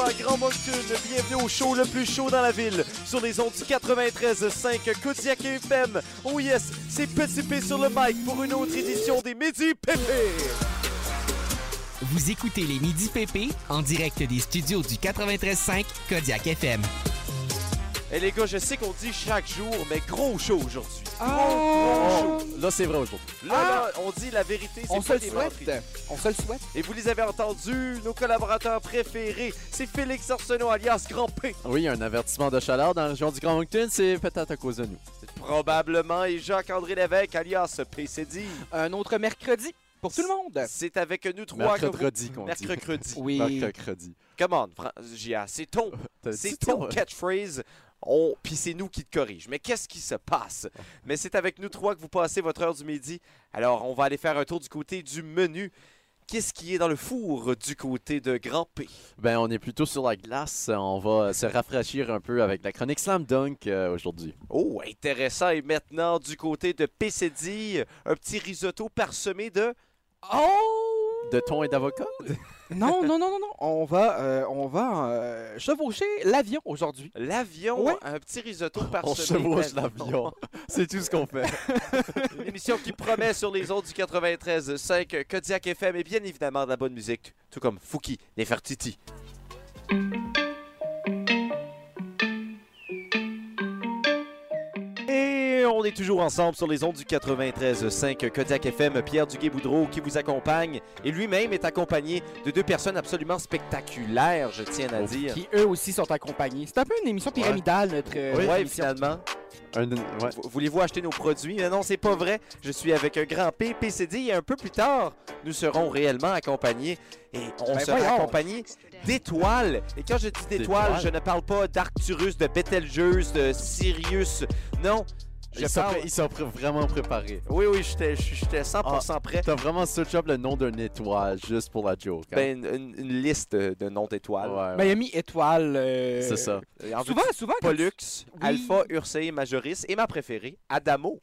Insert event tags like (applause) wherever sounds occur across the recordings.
Saint-François, Grand Moncton. Bienvenue au show le plus chaud dans la ville, sur les ondes du 93.5 Kodiak FM. Oh yes, c'est Petit P sur le mic pour une autre édition des Midi Pépé. Vous écoutez les Midi PP en direct des studios du 93.5 Kodiak FM. Et les gars, je sais qu'on dit chaque jour, mais gros show aujourd'hui. Gros, Oh! gros show. Là, c'est vrai aujourd'hui. Là, là, on dit la vérité, c'est On se pas le souhaite. On se le souhaite. Et vous les avez entendus, nos collaborateurs préférés, c'est Félix Arsenault alias Grand P. Oui, un avertissement de chaleur dans la région du Grand Moncton, c'est peut-être à cause de nous. Probablement, et Jacques-André Lévesque alias PCD. Un autre mercredi pour tout le monde. C'est avec nous trois Mercredi qu'on dit. (laughs) Mercredi. Oui. Mercredi. Come on, Fran- Gia, c'est (laughs) c'est ton- catchphrase. On... Puis c'est nous qui te corrige. Mais qu'est-ce qui se passe? Mais c'est avec nous trois que vous passez votre heure du midi. Alors, on va aller faire un tour du côté du menu. Qu'est-ce qui est dans le four du côté de Grand P? Ben, on est plutôt sur la glace. On va se rafraîchir un peu avec la chronique Slam Dunk euh, aujourd'hui. Oh, intéressant. Et maintenant, du côté de PCD, un petit risotto parsemé de... Oh! De thon et d'avocat? Non, non, non, non, non. On va, euh, on va euh, chevaucher l'avion aujourd'hui. L'avion, Ouais. un petit risotto On parsemé chevauche l'avion. C'est tout ce qu'on fait. (laughs) Une émission qui promet sur les ondes du 93.5 Kodiak FM et bien évidemment de la bonne musique, tout comme Fouki Nefertiti. On est toujours ensemble sur les ondes du 93.5 Kodiak FM. Pierre Duguay-Boudreau qui vous accompagne et lui-même est accompagné de deux personnes absolument spectaculaires, je tiens à dire. Qui eux aussi sont accompagnés. C'est un peu une émission pyramidale, notre euh, Oui, finalement. Un- ouais. Voulez-vous acheter nos produits? Mais non, c'est pas vrai. Je suis avec un grand P, PCD et un peu plus tard, nous serons réellement accompagnés. Et on Ben sera voyons. accompagnés d'étoiles. Et quand je dis d'étoiles, D'étoiles? je ne parle pas d'Arcturus, de Betelgeuse, de Sirius. Non, je Ils sont, parle... pré- ils sont pré- vraiment préparés. Oui, oui, j'étais j'étais 100% prêt. T'as vraiment search up le nom d'une étoile juste pour la joke. hein? Ben, une, une liste de, noms d'étoiles. Ouais, Ben, mis étoile. euh, C'est ça. En Souvent, souvent. Pollux, Oui. Alpha, Ursay, Majoris et ma préférée, Adamo,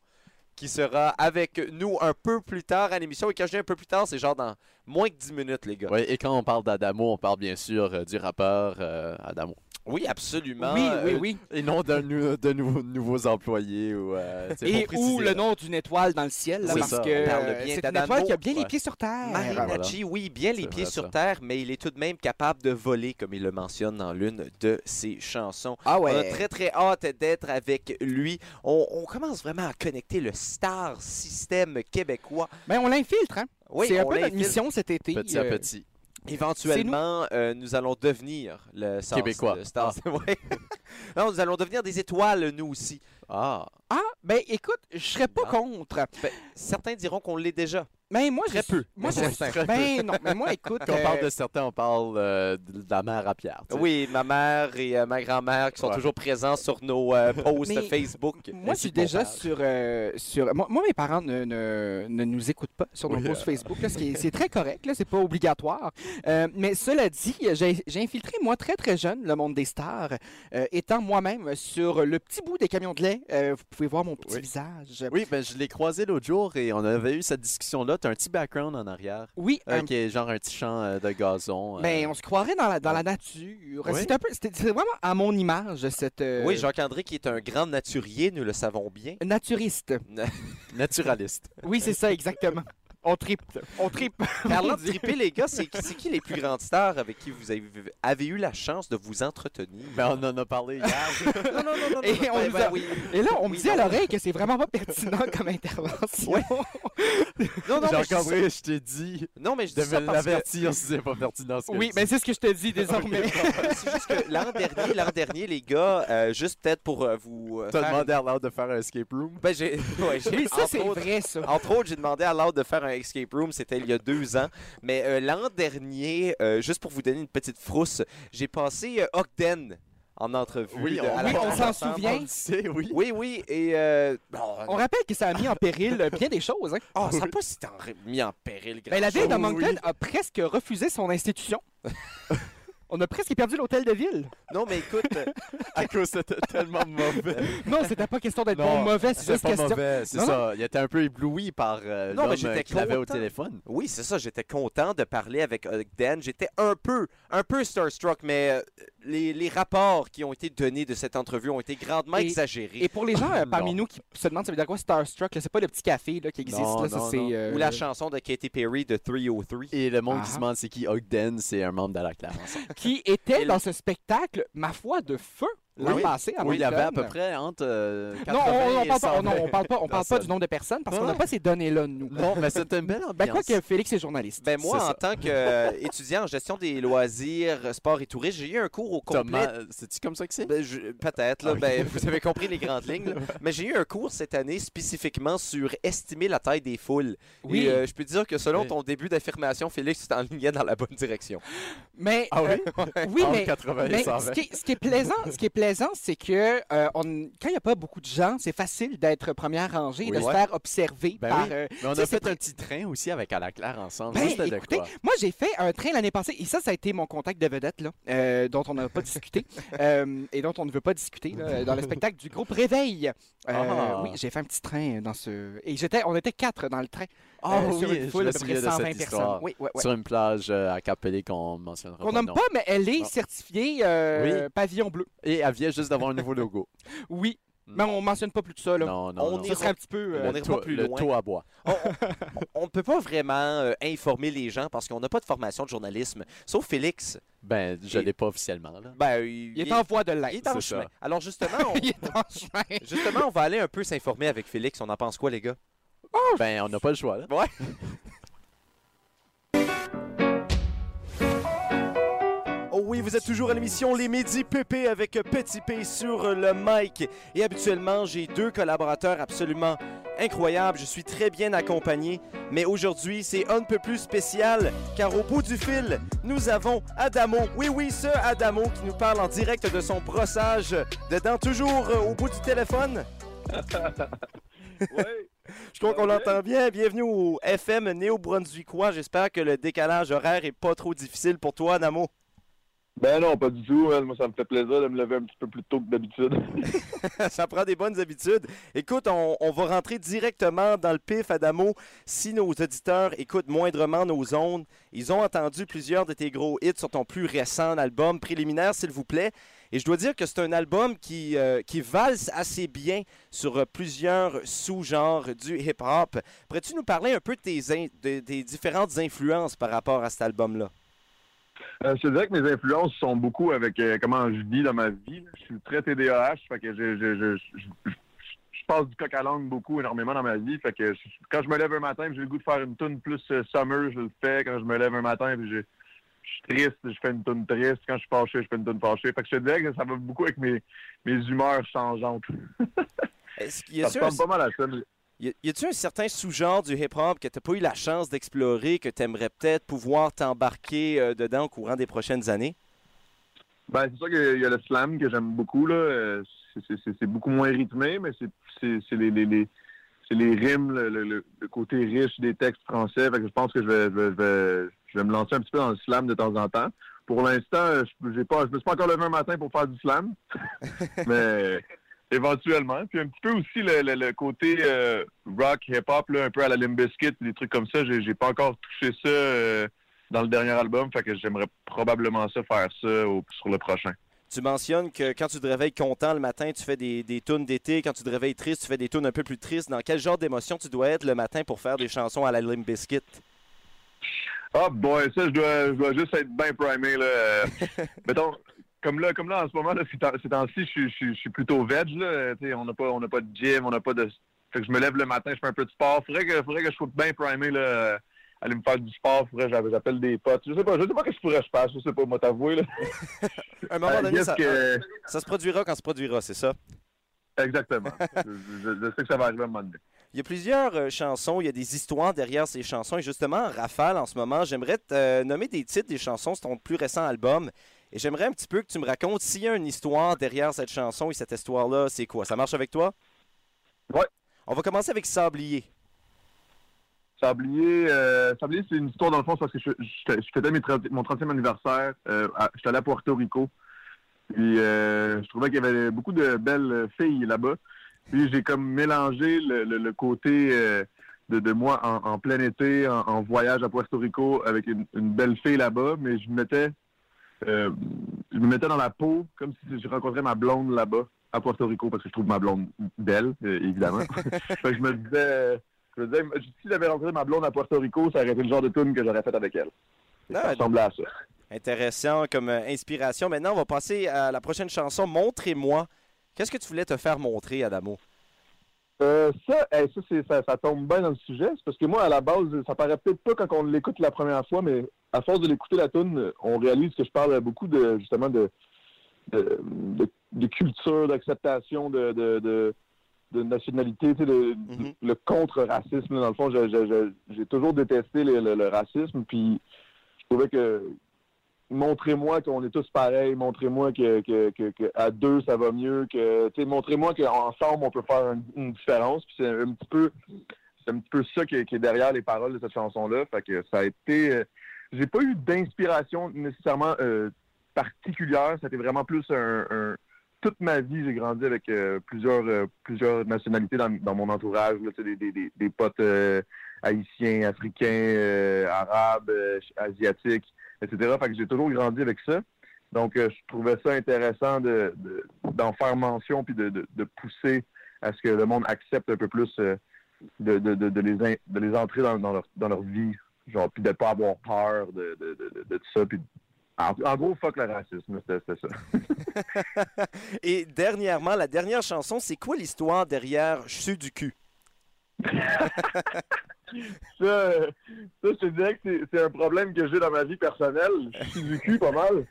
qui sera avec nous un peu plus tard à l'émission. Et quand je dis un peu plus tard, c'est genre dans moins que 10 minutes, les gars. Ouais, et quand on parle d'Adamo, on parle bien sûr euh, du rappeur euh, Adamo. Oui, absolument. Oui, oui, Euh, oui. Et non d'un de nouveaux, nouveaux employés ou. euh, Et pour ou le nom d'une étoile dans le ciel, là, parce ça, que euh, bien c'est une étoile qui a bien les Ouais. pieds sur terre. Marinacci, oui, bien les pieds sur ça. terre, mais il est tout de même capable de voler, comme il le mentionne dans l'une de ses chansons. Ah On a ouais. très, très hâte d'être avec lui. On, on commence vraiment à connecter le star système québécois. Ben, on l'infiltre, hein. Oui, c'est un peu notre mission cet été. Petit à euh, petit. Éventuellement, euh, nous allons devenir le Star- Québécois. le Star- Ouais. non, nous allons devenir des étoiles, nous aussi. Ah, Ah, ben écoute, je serais pas Ah. contre. Ben, certains diront qu'on l'est déjà. Mais moi, Très je peu. Moi, Mais je certains. Très Ben non, mais moi, écoute. quand on euh, parle de certains, on parle euh, de la mère à Pierre. tu sais. Oui, ma mère et euh, ma grand-mère qui sont Ouais. toujours présents sur nos euh, posts Mais- Facebook. Moi, je suis déjà sur. euh, sur moi, moi, mes parents ne, ne, ne nous écoutent pas sur nos Oui, posts euh. Facebook. là, ce qui est- C'est très correct, là, c'est pas obligatoire. Euh, mais cela dit, j'ai j'ai infiltré, moi, très très jeune, le monde des stars, euh, étant moi-même sur le petit bout des camions de lait. Euh, vous pouvez voir mon petit Oui. visage. Oui, ben je l'ai croisé l'autre jour et on avait eu cette discussion-là. T'as un petit background en arrière. Oui, euh, un qui est genre un petit champ euh, de gazon. euh. Mais on se croirait dans la, dans la nature. Oui. C'est un peu, c'est vraiment à mon image cette euh, Oui, Jacques-André qui est un grand naturier, nous le savons bien. naturiste. (laughs) naturaliste. Oui, c'est ça exactement. On tripe, on tripe. (laughs) Parlant de triper, les gars, c'est c'est qui les plus grandes stars avec qui vous avez, avez eu la chance de vous entretenir? Ben on en a parlé hier. (laughs) non, non, non, non. Et non, on ben, ben a- oui. Et là, on me Oui, dit à l'oreille que c'est vraiment pas pertinent (laughs) comme intervention. Ouais. Non, non, mais je dis ça- Jean-André, je t'ai dit non, mais je de dis ça me parce que l'avertir si c'est pas pertinent. ce que Oui, mais c'est ce que je te dis désormais. c'est juste que l'an dernier, l'an dernier, les gars, euh, juste peut-être pour euh, vous euh, T'as faire- demandé à Loud de faire un escape room? Ben, j'ai, ouais, j'ai- ça, entre c'est autres- vrai, ça. Entre autres, j'ai demandé à Loud de faire un escape room, c'était il y a deux ans. Mais euh, l'an dernier, euh, juste pour vous donner une petite frousse, j'ai passé euh, Ogden en entrevue. Oui, on- oui, on s'en souvient. Sait, oui. Oui, oui, et euh, bon, On rappelle que ça a mis en péril bien des choses. Hein. oh, ça n'a pas si mis en péril. Ben, la ville de. Moncton oui. a presque refusé son institution. (laughs) On a presque perdu l'hôtel de ville. Non, mais écoute, euh, (laughs) À cause c'était tellement mauvais. Non, c'était pas question d'être bon ou mauvais, c'est juste pas question. mauvais, c'est Non, ça. Il était un peu ébloui par euh, Non, mais l'homme j'étais qu'il avait au content. téléphone. oui, c'est ça, j'étais content de parler avec euh, Dan. J'étais un peu, un peu starstruck, mais euh, les, les rapports qui ont été donnés de cette entrevue ont été grandement Et- exagérés. Et pour les gens euh, (coughs) parmi nous qui se demandent ça veut dire quoi Starstruck, c'est pas le petit café là, qui existe, Non, là, ça non, c'est. non. euh, Ou la chanson de Katy Perry de 303. Et le monde Ah. qui se demande c'est qui Ogden, c'est un membre de la classe. qui était Et dans ce spectacle, ma foi, de feu l'an Oui. passé à Oui, il y avait à peu près entre euh, Non, 80 on, on et parle pas, 120 non, on parle pas, on parle pas du nombre de personnes parce qu'on n'a non. pas ces données-là, nous. Non, mais c'était une belle ambiance. Ben, quoi que Félix est journaliste. Ben moi, C'est en ça. tant qu'étudiant en gestion des loisirs, sport et tourisme, j'ai eu un cours au complet. C'est-tu comme ça que c'est? Ben, je- Peut-être, là, Ah oui. ben, vous avez compris les grandes lignes. là. (laughs) Mais j'ai eu un cours cette année spécifiquement sur estimer la taille des foules. Oui. Et euh, je peux te dire que selon ton début d'affirmation, Félix, tu t'enlignais dans la bonne direction. Mais Ah oui? euh, oui, mais 80 et Mais 120. ce qui, est, ce qui est plaisant, ce qui est plaisant, c'est que euh, on- quand il n'y a pas beaucoup de gens, c'est facile d'être première rangée et de se faire observer Ben par. oui. euh, Mais on a fait un petit train aussi avec à la Claire ensemble. Ben, Ça, c'était de écoutez, quoi? moi j'ai fait un train l'année passée et ça, ça a été mon contact de vedette là, euh, dont on n'a pas discuté (laughs) et dont on ne veut pas discuter là, dans le spectacle du groupe Réveil. Ah. Oui, j'ai fait un petit train dans ce et j'étais, on était quatre dans le train Ah euh, oui, sur une je foule me d'à peu souviens près de 120 cette personnes. histoire. Oui, ouais, ouais. Sur une plage euh, à Capelé qu'on mentionnera Qu'on nomme pas, mais elle est Non. certifiée euh, Oui. pavillon bleu. Et elle vient juste d'avoir un nouveau logo. (laughs) Oui, mais on mentionne pas plus de ça là. Non, non, On non. un petit peu. On le ira toit- plus le loin. taux à bois. On ne peut pas vraiment euh, informer les gens parce qu'on n'a pas de formation de journalisme. Sauf Félix. Ben, je Et- l'ai pas officiellement. Là. Ben, il, il est en voie de il l'être. est en chemin. ça. Alors justement, (laughs) on, Il est en chemin. justement, on va aller un peu s'informer avec Félix. On en pense quoi, les gars? Ben, on n'a pas le choix. Là. (laughs) Oh oui, vous êtes toujours à l'émission Les Midi PP avec Petit P sur le mic. Et habituellement, j'ai deux collaborateurs absolument incroyables. Je suis très bien accompagné. Mais aujourd'hui, c'est un peu plus spécial car au bout du fil, nous avons Adamo. Oui, oui, ce Adamo qui nous parle en direct de son brossage de dents, toujours au bout du téléphone. (laughs) (laughs) Ouais. (laughs) Je crois qu'on l'entend bien. Bienvenue au FM Néo-Brunswickois. J'espère que le décalage horaire est pas trop difficile pour toi, Adamo. Ben non, pas du tout. Moi, ça me fait plaisir de me lever un petit peu plus tôt que d'habitude. (laughs) Ça prend des bonnes habitudes. Écoute, on, on va rentrer directement dans le pif, Adamo. Si nos auditeurs écoutent moindrement nos ondes, ils ont entendu plusieurs de tes gros hits sur ton plus récent album préliminaire, s'il vous plaît. Et je dois dire que c'est un album qui, euh, qui valse assez bien sur euh, plusieurs sous-genres du hip-hop. Pourrais-tu nous parler un peu de tes, in- de- des différentes influences par rapport à cet album-là? Euh, je dirais que mes influences sont beaucoup avec comment je vis dans ma vie. Je suis très TDAH, fait que je, je, je, passe du coq à langue beaucoup, énormément dans ma vie. Fait que quand je me lève un matin j'ai le goût de faire une tune plus euh, summer, je le fais. Quand je me lève un matin et je, suis triste, je fais une tune triste. Quand je suis fâché, je fais une tune fâchée. Fait que je te dirais que ça va beaucoup avec mes, mes humeurs changeantes. (laughs) Y Ça un- pas mal à ça. Y a- y a-tu un certain sous-genre du hip-hop que t'as pas eu la chance d'explorer, que t'aimerais peut-être pouvoir t'embarquer euh, dedans au courant des prochaines années? Ben, c'est sûr qu'il y a le slam que j'aime beaucoup. Là. Euh, c'est- beaucoup moins rythmé, mais c'est- les, les, les- c'est les rimes, le, le- le- le côté riche des textes français. Fait que je pense que je vais, je, vais, je, vais, je vais me lancer un petit peu dans le slam de temps en temps. Pour l'instant, je j'ai pas, je me suis pas encore levé un matin pour faire du slam, (laughs) mais éventuellement. Puis un petit peu aussi le, le- le côté euh, rock, hip-hop, un peu à la Limp Bizkit, des trucs comme ça. J'ai pas encore touché ça euh, dans le dernier album, fait que j'aimerais probablement ça faire ça au- sur le prochain. Tu mentionnes que quand tu te réveilles content le matin, tu fais des, des tunes d'été. Quand tu te réveilles triste, tu fais des tunes un peu plus tristes. Dans quel genre d'émotion tu dois être le matin pour faire des chansons à la Limp Ah boy, ça je dois, je dois juste être bien primé là. (laughs) Mettons, comme là, comme là en ce moment là, ces temps- ces temps-ci, je suis- je suis- je suis plutôt veg là. On n'a pas, on pas de gym, on n'a pas de. Fait que je me lève le matin, je fais un peu de sport. Faudrait que, faudrait que je sois bien primé là. Aller me faire du sport, faudrait que j'appelle- des potes. Je sais pas, je sais pas ce que je pourrais je faire, je sais pas, moi t'avouer là. (laughs) À un moment donné, ça, que- ça se produira quand ça se produira, c'est ça? Exactement. je, je- je sais que ça va arriver à un moment donné. Il y a plusieurs euh, chansons, il y a des histoires derrière ces chansons. Et justement, en rafale, en ce moment, j'aimerais te euh, nommer des titres des chansons de ton plus récent album. Et j'aimerais un petit peu que tu me racontes s'il y a une histoire derrière cette chanson et cette histoire-là, c'est quoi? Ça marche avec toi? Ouais. On va commencer avec Sablier. Sablier, euh, Sablier c'est une histoire dans le fond, c'est parce que je, je, je faisais mes 30 mon 30e anniversaire. Euh, J'étais allé à Puerto Rico. Puis euh, je trouvais qu'il y avait beaucoup de belles filles là-bas. Puis j'ai comme mélangé le, le- le côté euh, de, de moi en, en plein été, en, en voyage à Puerto Rico avec une, une belle fille là-bas, mais je me mettais euh, je me mettais dans la peau comme si je rencontrais ma blonde là-bas à Puerto Rico parce que je trouve ma blonde belle, euh, évidemment. (laughs) fait que je me disais, je me disais, si j'avais rencontré ma blonde à Puerto Rico, ça aurait été le genre de tune que j'aurais fait avec elle. Ah, ça ressemblait à ça. Intéressant comme inspiration. Maintenant, on va passer à la prochaine chanson. Montrez-moi. Qu'est-ce que tu voulais te faire montrer, Adamo? Euh, ça, hey, ça, c'est- ça, ça tombe bien dans le sujet. C'est parce que moi, à la base, ça paraît peut-être pas quand on l'écoute la première fois, mais à force de l'écouter la tune, on réalise que je parle beaucoup de justement de, de, de- de culture, d'acceptation, de, de, nationalité, tu sais, de, Mhm. le contre-racisme. Dans le fond, j'ai toujours détesté le, le- le racisme, puis je trouvais que montrez-moi qu'on est tous pareils, montrez-moi que, que, que- à deux ça va mieux, que montrez-moi qu'ensemble on peut faire une, différence. Puis c'est un petit peu c'est un petit peu ça qui est, derrière les paroles de cette chanson-là. Fait que ça a été euh, j'ai pas eu d'inspiration nécessairement euh, particulière. C'était vraiment plus un, toute ma vie, j'ai grandi avec euh, plusieurs euh, plusieurs nationalités dans, dans mon entourage, là, des, des, des, potes haïtiens, africains, arabes, asiatiques etc. Fait que j'ai toujours grandi avec ça. Donc, euh, je trouvais ça intéressant de, de- d'en faire mention puis de, de- de pousser à ce que le monde accepte un peu plus euh, de, de- les, in- de les entrer dans, dans leur, dans leur vie, genre, puis de pas avoir peur de, de, ça. Puis, en, en gros, fuck le racisme, c'était ça. (laughs) Et dernièrement, la dernière chanson, c'est quoi l'histoire derrière Je suis du cul? (laughs) Ça, ça, je te dirais que c'est, un problème que j'ai dans ma vie personnelle. Je suis du cul pas mal.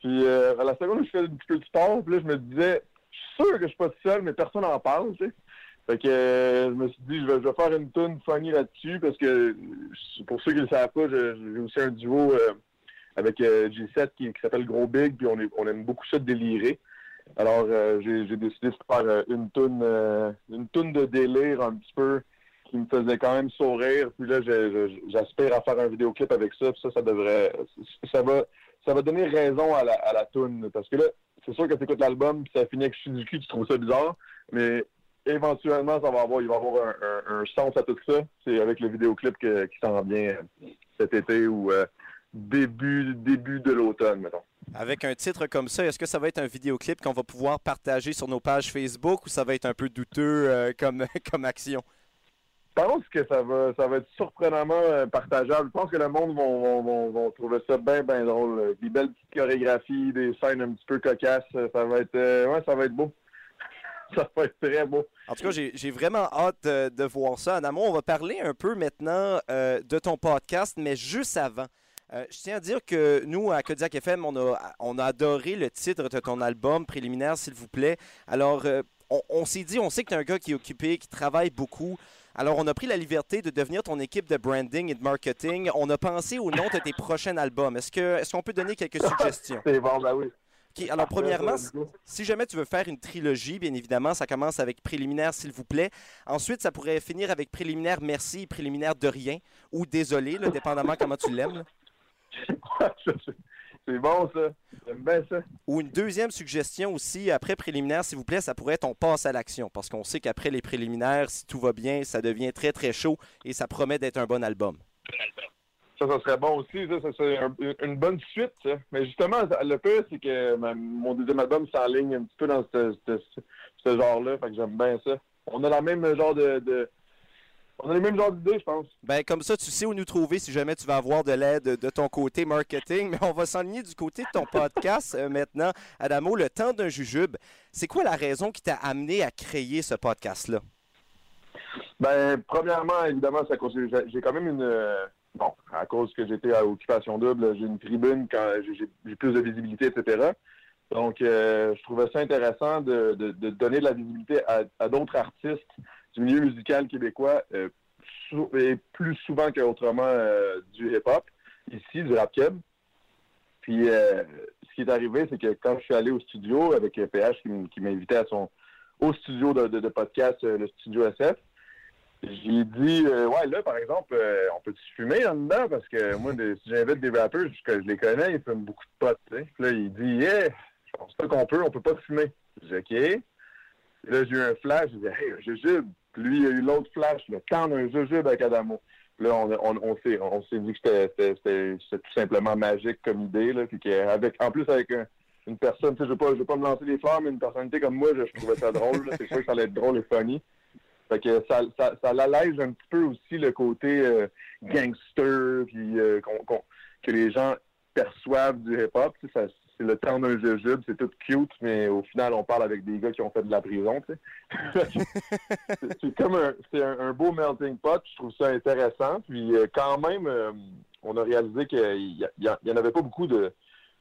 Puis euh, à la seconde où je fais un petit peu de sport, puis là, je me disais, je suis sûr que je suis pas tout seul, mais personne n'en parle, tu sais. Fait que euh, je me suis dit, je vais, je vais faire une tune funny là-dessus, parce que pour ceux qui ne le savent pas, j'ai aussi un duo euh, avec euh, G7 qui, s'appelle Gros Big, puis on, aime beaucoup ça de délirer. Alors, j'ai décidé de faire une tune une toune de délire un petit peu qui me faisait quand même sourire. Puis là, j'aspire à faire un vidéoclip avec ça. Puis ça, ça devrait. Ça va, ça va donner raison à la, à la toune. Parce que là, c'est sûr que tu écoutes l'album, puis ça finit avec cul, tu trouves ça bizarre. Mais éventuellement, ça va avoir, il va avoir un, sens à tout ça. C'est avec le vidéoclip qui s'en vient euh, cet été ou euh, début, début de l'automne, mettons. Avec un titre comme ça, est-ce que ça va être un vidéoclip qu'on va pouvoir partager sur nos pages Facebook ou ça va être un peu douteux euh, comme, (laughs) comme action? Je pense que ça va, ça va être surprenamment euh, partageable. Je pense que le monde vont trouver ça bien, bien drôle. Des belles petites chorégraphies, des scènes un petit peu cocasses. Ça va être, euh, ouais, ça va être beau. (laughs) Ça va être très beau. En tout cas, j'ai vraiment hâte euh, de voir ça. En amont, on va parler un peu maintenant euh, de ton podcast, mais juste avant. euh, je tiens à dire que nous, à Kodiak FM, on a, on a adoré le titre de ton album préliminaire, s'il vous plaît. Alors, euh, on, on s'est dit, on sait que tu es un gars qui est occupé, qui travaille beaucoup. Alors, on a pris la liberté de devenir ton équipe de branding et de marketing. On a pensé au nom de tes prochains albums. Est-ce que est-ce qu'on peut donner quelques suggestions? (laughs) C'est bon, ben oui. Ok, alors, premièrement, si jamais tu veux faire une trilogie, bien évidemment, ça commence avec préliminaire, s'il vous plaît. Ensuite, ça pourrait finir avec préliminaire merci et préliminaire de rien ou désolé, là, dépendamment comment tu l'aimes. (laughs) c'est bon, ça. J'aime bien ça. Ou une deuxième suggestion aussi, après préliminaire, s'il vous plaît, ça pourrait être on passe à l'action. Parce qu'on sait qu'après les préliminaires, si tout va bien, ça devient très très chaud et ça promet d'être un bon album. Ça, ça serait bon aussi. Ça, ça serait un- une bonne suite, ça. Mais justement, le pire, c'est que ma- mon deuxième album s'enligne un petit peu dans ce, ce- ce- ce genre-là. Fait que j'aime bien ça. On a la même genre de... de- On a les mêmes genres d'idées, je pense. Ben, comme ça, tu sais où nous trouver si jamais tu vas avoir de l'aide de ton côté marketing. Mais on va s'enligner du côté de ton podcast euh, maintenant. Adamo, le temps d'un jujube. C'est quoi la raison qui t'a amené à créer ce podcast-là? Ben, premièrement, évidemment, cause- j'ai j'ai quand même une. euh, Bon, à cause que j'étais à Occupation Double, j'ai une tribune quand j'ai- plus de visibilité, etc. Donc, euh, je trouvais ça intéressant de, de- de donner de la visibilité à, à d'autres artistes du milieu musical québécois, euh, sou- et plus souvent qu'autrement euh, du hip-hop, ici, du rap keb. Puis, euh, ce qui est arrivé, c'est que quand je suis allé au studio avec PH qui, m'invitait à son au studio de, de- de podcast, le studio SF, J'ai dit, euh, ouais, là, par exemple, euh, on peut fumer là-dedans? Parce que moi, (laughs) de- si j'invite des rappers, que je les connais, ils fument beaucoup de potes. Puis là, il dit, yeah, je pense pas qu'on peut, on peut pas fumer. J'ai dit, OK. Et là, j'ai eu un flash, j'ai dit, hey, un jujube. Lui, il a eu l'autre flash, le temps d'un jujube avec Adamo. Là, on, on, on s'est on s'est dit que c'était- tout simplement magique comme idée, là. Puis qu'avec, en plus, avec un- une personne, je pas, je veux pas me lancer des fleurs, mais une personnalité comme moi, je, trouvais ça drôle. C'est sûr que ça allait être drôle et funny. Fait que ça, ça, ça l'allège un petit peu aussi le côté euh, gangster, puis euh, que les gens perçoivent du hip-hop. C'est le temps d'un jujube, c'est tout cute, mais au final, on parle avec des gars qui ont fait de la prison. tu sais. (laughs) c'est comme un, c'est un, un beau melting pot. Je trouve ça intéressant. Puis euh, quand même, euh, on a réalisé qu'il n'y en avait pas beaucoup de,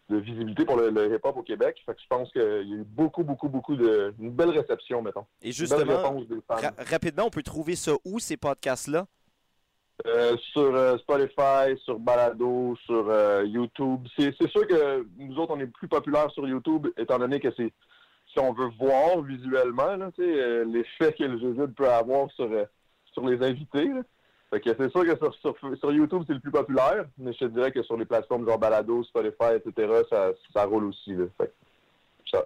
de visibilité pour le, le hip-hop au Québec. Fait que je pense qu'il y a eu beaucoup, beaucoup, beaucoup de... Une belle réception, mettons. Et justement, ra- rapidement, on peut trouver ça où, ces podcasts-là? Euh, sur euh, Spotify, sur Balado, sur euh, YouTube. C'est sûr que nous autres, on est plus populaires sur YouTube, étant donné que c'est si on veut voir visuellement l'effet que le jujube peut avoir sur, sur les invités. Fait que c'est sûr que sur, sur, YouTube, c'est le plus populaire, mais je te dirais que sur les plateformes genre Balado, Spotify, etc., ça, ça roule aussi.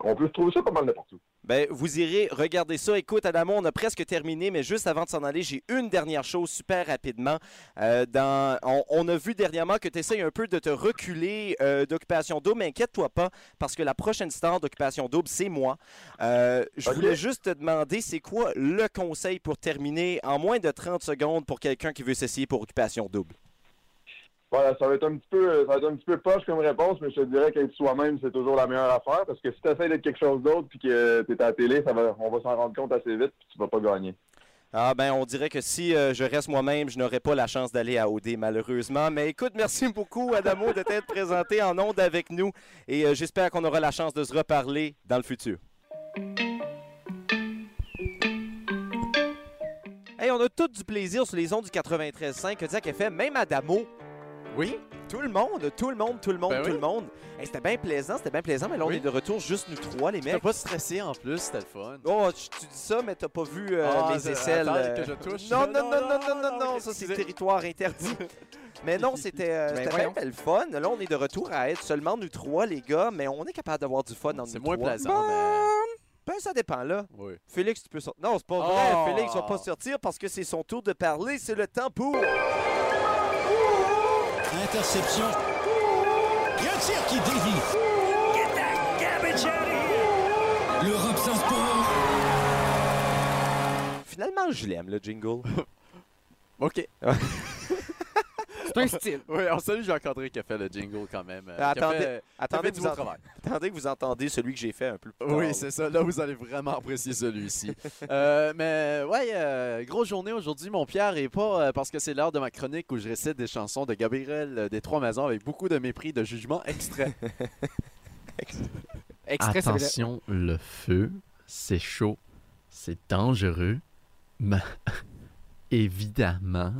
On peut trouver ça pas mal n'importe où. Ben, vous irez regarder ça. Écoute, Adamo, on a presque terminé, mais juste avant de s'en aller, j'ai une dernière chose super rapidement. Euh, dans, on, on a vu dernièrement que tu essayes un peu de te reculer euh, d'Occupation Double, mais inquiète-toi pas, parce que la prochaine star d'Occupation Double, c'est moi. Euh, je voulais juste te demander, c'est quoi le conseil pour terminer en moins de 30 secondes pour quelqu'un qui veut s'essayer pour Occupation Double? Voilà, ça va être un petit peu, ça un petit peu poche comme réponse, mais je te dirais qu'être soi-même, c'est toujours la meilleure affaire, parce que si tu essaies d'être quelque chose d'autre puis que tu es à la télé, ça va, on va s'en rendre compte assez vite puis tu vas pas gagner. Ah ben, on dirait que si euh, je reste moi-même, je n'aurais pas la chance d'aller à OD, malheureusement. Mais écoute, merci beaucoup, Adamo, de t'être présenté en ondes avec nous. Et euh, j'espère qu'on aura la chance de se reparler dans le futur. Hey, on a tout du plaisir sur les ondes du 93.5 Kodiak FM, même Adamo. Oui? Tout le monde, tout le monde, tout le monde, Ben tout oui. le monde. Hey, c'était bien plaisant, c'était bien plaisant, mais là, on Oui. est de retour juste nous trois, les T'as mecs. pas stressé en plus, c'était le fun. Oh, tu, tu dis ça, mais t'as pas vu euh, Ah, mes c'est- aisselles. euh, que je touche. Non, non, Non, non, non, non, non, non, non, non, ok, ça c'est territoire interdit. Mais non, c'était euh, Ben bien le fun. Là, on est de retour à être seulement nous trois, les gars, mais on est capable d'avoir du fun dans C'est nous moins trois. plaisant, Ben, ça dépend, là. Oui. Félix, tu peux sortir. Non, c'est pas vrai. Oh! Félix va pas sortir parce que c'est son tour de parler. C'est le temps pour. Interception. Il y a un tir qui dévie. L'Europe sans sport. Finalement, je l'aime, le jingle. (laughs) OK. (laughs) C'est un style. (laughs) Oui, on salue Jacques-André qui a fait le jingle quand même. euh, qui a Attendez, fait- attendez, fait que du vous beau en- travail. (laughs) attendez que vous entendez celui que j'ai fait un peu plus tard. Oui, c'est ça. Là, vous allez vraiment apprécier celui-ci. (laughs) Euh, mais ouais, euh, grosse journée aujourd'hui, mon Pierre, et pas euh, parce que c'est l'heure de ma chronique où je récite des chansons de Gabriel euh, des Trois Maisons avec beaucoup de mépris, de jugement extrait. Extrait, Attention, le feu, c'est chaud, c'est dangereux, mais évidemment.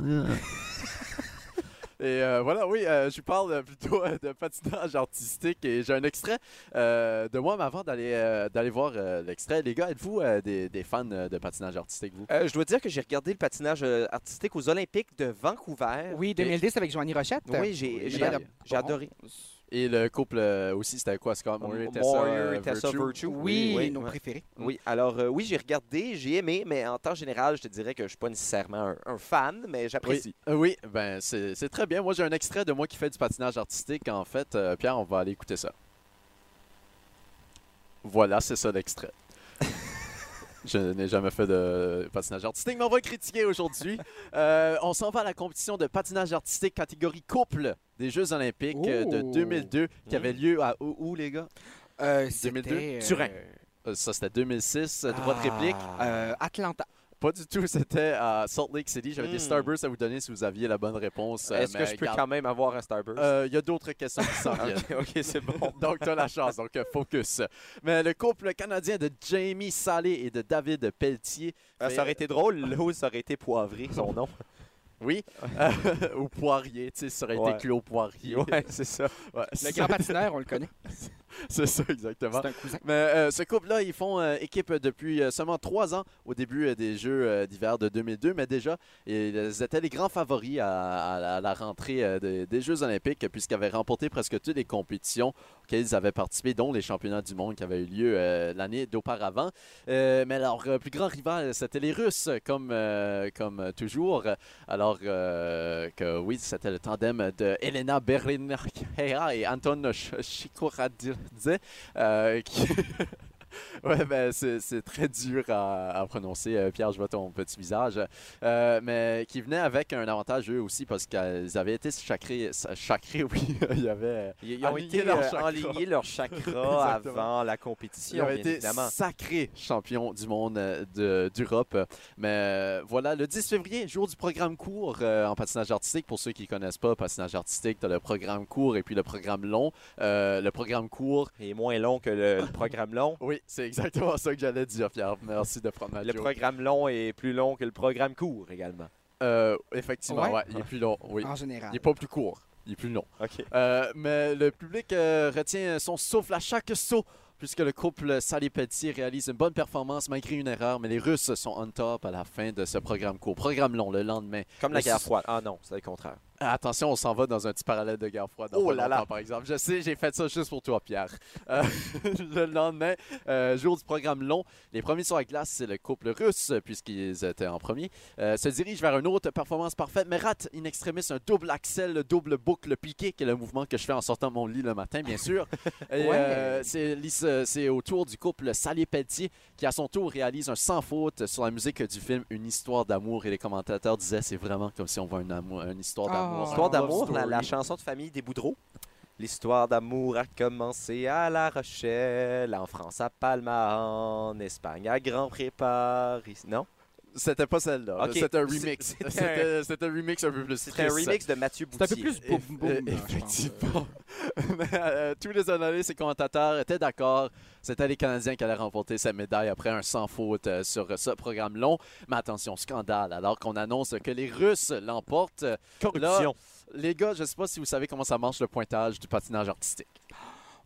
Et euh, voilà, oui, euh, je vous parle euh, plutôt euh, de patinage artistique et j'ai un extrait euh, de moi, mais avant d'aller euh, d'aller voir euh, l'extrait, les gars, êtes-vous euh, des, des fans de patinage artistique, vous? Euh, je dois dire que j'ai regardé le patinage artistique aux Olympiques de Vancouver. Oui, 2010 avec Joanie Rochette. Oui, j'ai Oui, adoré. Et le couple euh, aussi, c'était quoi? Scott Moyer et Tessa, Moyer euh, et Tessa Virtue? Virtue. Oui, oui, nos ouais. préférés. Oui, alors euh, oui, j'ai regardé, j'ai aimé, mais en temps général, je te dirais que je suis pas nécessairement un, un fan, mais j'apprécie. oui ben c'est c'est très bien. Moi, j'ai un extrait de moi qui fait du patinage artistique. En fait, Euh, Pierre, on va aller écouter ça. Voilà, c'est ça l'extrait. Je n'ai jamais fait de patinage artistique, mais on va critiquer aujourd'hui. (laughs) Euh, on s'en va à la compétition de patinage artistique catégorie couple des Jeux olympiques euh, de Oh. 2002 qui avait lieu à où, où, les gars? Euh, 2002, c'était, euh, Turin. Ça, c'était 2006, euh, droit de réplique. Euh, Atlanta. Pas du tout, c'était à Salt Lake City. J'avais des Hmm. Starbursts à vous donner si vous aviez la bonne réponse. euh, Est-ce que je peux quand même avoir un Starburst? euh, Il y a d'autres questions qui s'en (laughs) viennent. ok, c'est bon. (laughs) donc, tu as la chance. Donc, euh, focus. Mais le couple canadien de Jamie Salé et de David Pelletier. Ah, ça aurait été drôle, là, ça aurait été poivré, son nom. Oui. euh, (laughs) ou Poirier. Tu sais, ça aurait Ouais. été Claude Poirier. ouais, c'est ça. (laughs) Ouais, Le grand patineur, on le connaît. (laughs) C'est ça, exactement. C'est un cousin. Mais euh, ce couple-là, ils font euh, équipe depuis euh, seulement trois ans au début euh, des Jeux euh, d'hiver de 2002, mais déjà, ils étaient les grands favoris à, à la- à la rentrée euh, des- des Jeux olympiques puisqu'ils avaient remporté presque toutes les compétitions auxquelles ils avaient participé, dont les championnats du monde qui avaient eu lieu euh, l'année d'auparavant. Euh, mais leur plus grand rival, c'était les Russes, comme, euh, comme toujours. Alors euh, que oui, c'était le tandem de Elena Berlinakea et Anton Ch- Chikoradze, euh, qui... (laughs) (laughs) Ouais, ben, c'est très dur à, à prononcer. Euh, Pierre, je vois ton petit visage. Euh, mais qui venait avec un avantage, eux aussi, parce qu'ils avaient été chacrés. Chacrés, (laughs) oui. Il y avait. Ils ils ont été leur euh, chakra. enlignés leur chakra (laughs) avant la Ils compétition, avaient bien été évidemment. sacrés champions du monde de- d'Europe. Mais voilà, le 10 février, jour du programme court euh, en patinage artistique. Pour ceux qui ne connaissent pas, patinage artistique, tu as le programme court et puis le programme long. Euh, le programme court, Et moins long que le, le programme long. oui, c'est exactement ça que j'allais dire, Pierre. Merci de prendre ma Le joke. programme long est plus long que le programme court également. Euh, effectivement, Ouais? ouais, il est plus long. Oui. En général. Il n'est pas plus court, il est plus long. OK. Euh, mais le public euh, retient son souffle à chaque saut, puisque le couple Sally Petit réalise une bonne performance malgré une erreur, mais les Russes sont on top à la fin de ce programme court. Programme long le lendemain. Comme la guerre froide. Ah non, c'est le contraire. Ah, Attention, on s'en va dans un petit parallèle de guerre froide. Oh là là. Par exemple, je sais, j'ai fait ça juste pour toi, Pierre. Euh, (laughs) le lendemain, euh, jour du programme long, les premiers sur la glace, c'est le couple russe, puisqu'ils étaient en premier, euh, se dirige vers une autre performance parfaite, mais rate in extremis un double axel, double boucle piqué, qui est le mouvement que je fais en sortant de mon lit le matin, bien sûr. (laughs) Ouais. c'est au tour du couple Sally Pelletier, qui à son tour réalise un sans faute sur la musique du film Une histoire d'amour. Et les commentateurs disaient c'est vraiment comme si on voit une, une histoire Ah. D'amour. Histoire d'amour, la, chanson de famille des Boudreaux. L'histoire d'amour a commencé à La Rochelle, en France à Palma, en Espagne à Grand Paris. Non? C'était pas celle-là. C'était un remix. c'était un- C'était c'était un remix un peu plus C'est un remix de Mathieu C'est un peu Boutier. plus boum boum. euh, effectivement. (laughs) Mais, euh, tous les analystes et commentateurs étaient d'accord. C'était les Canadiens qui allaient remporter cette médaille après un sans faute euh, sur ce programme long. Mais attention, scandale. Alors qu'on annonce que les Russes l'emportent. Corruption. Les gars, je ne sais pas si vous savez comment ça marche le pointage du patinage artistique.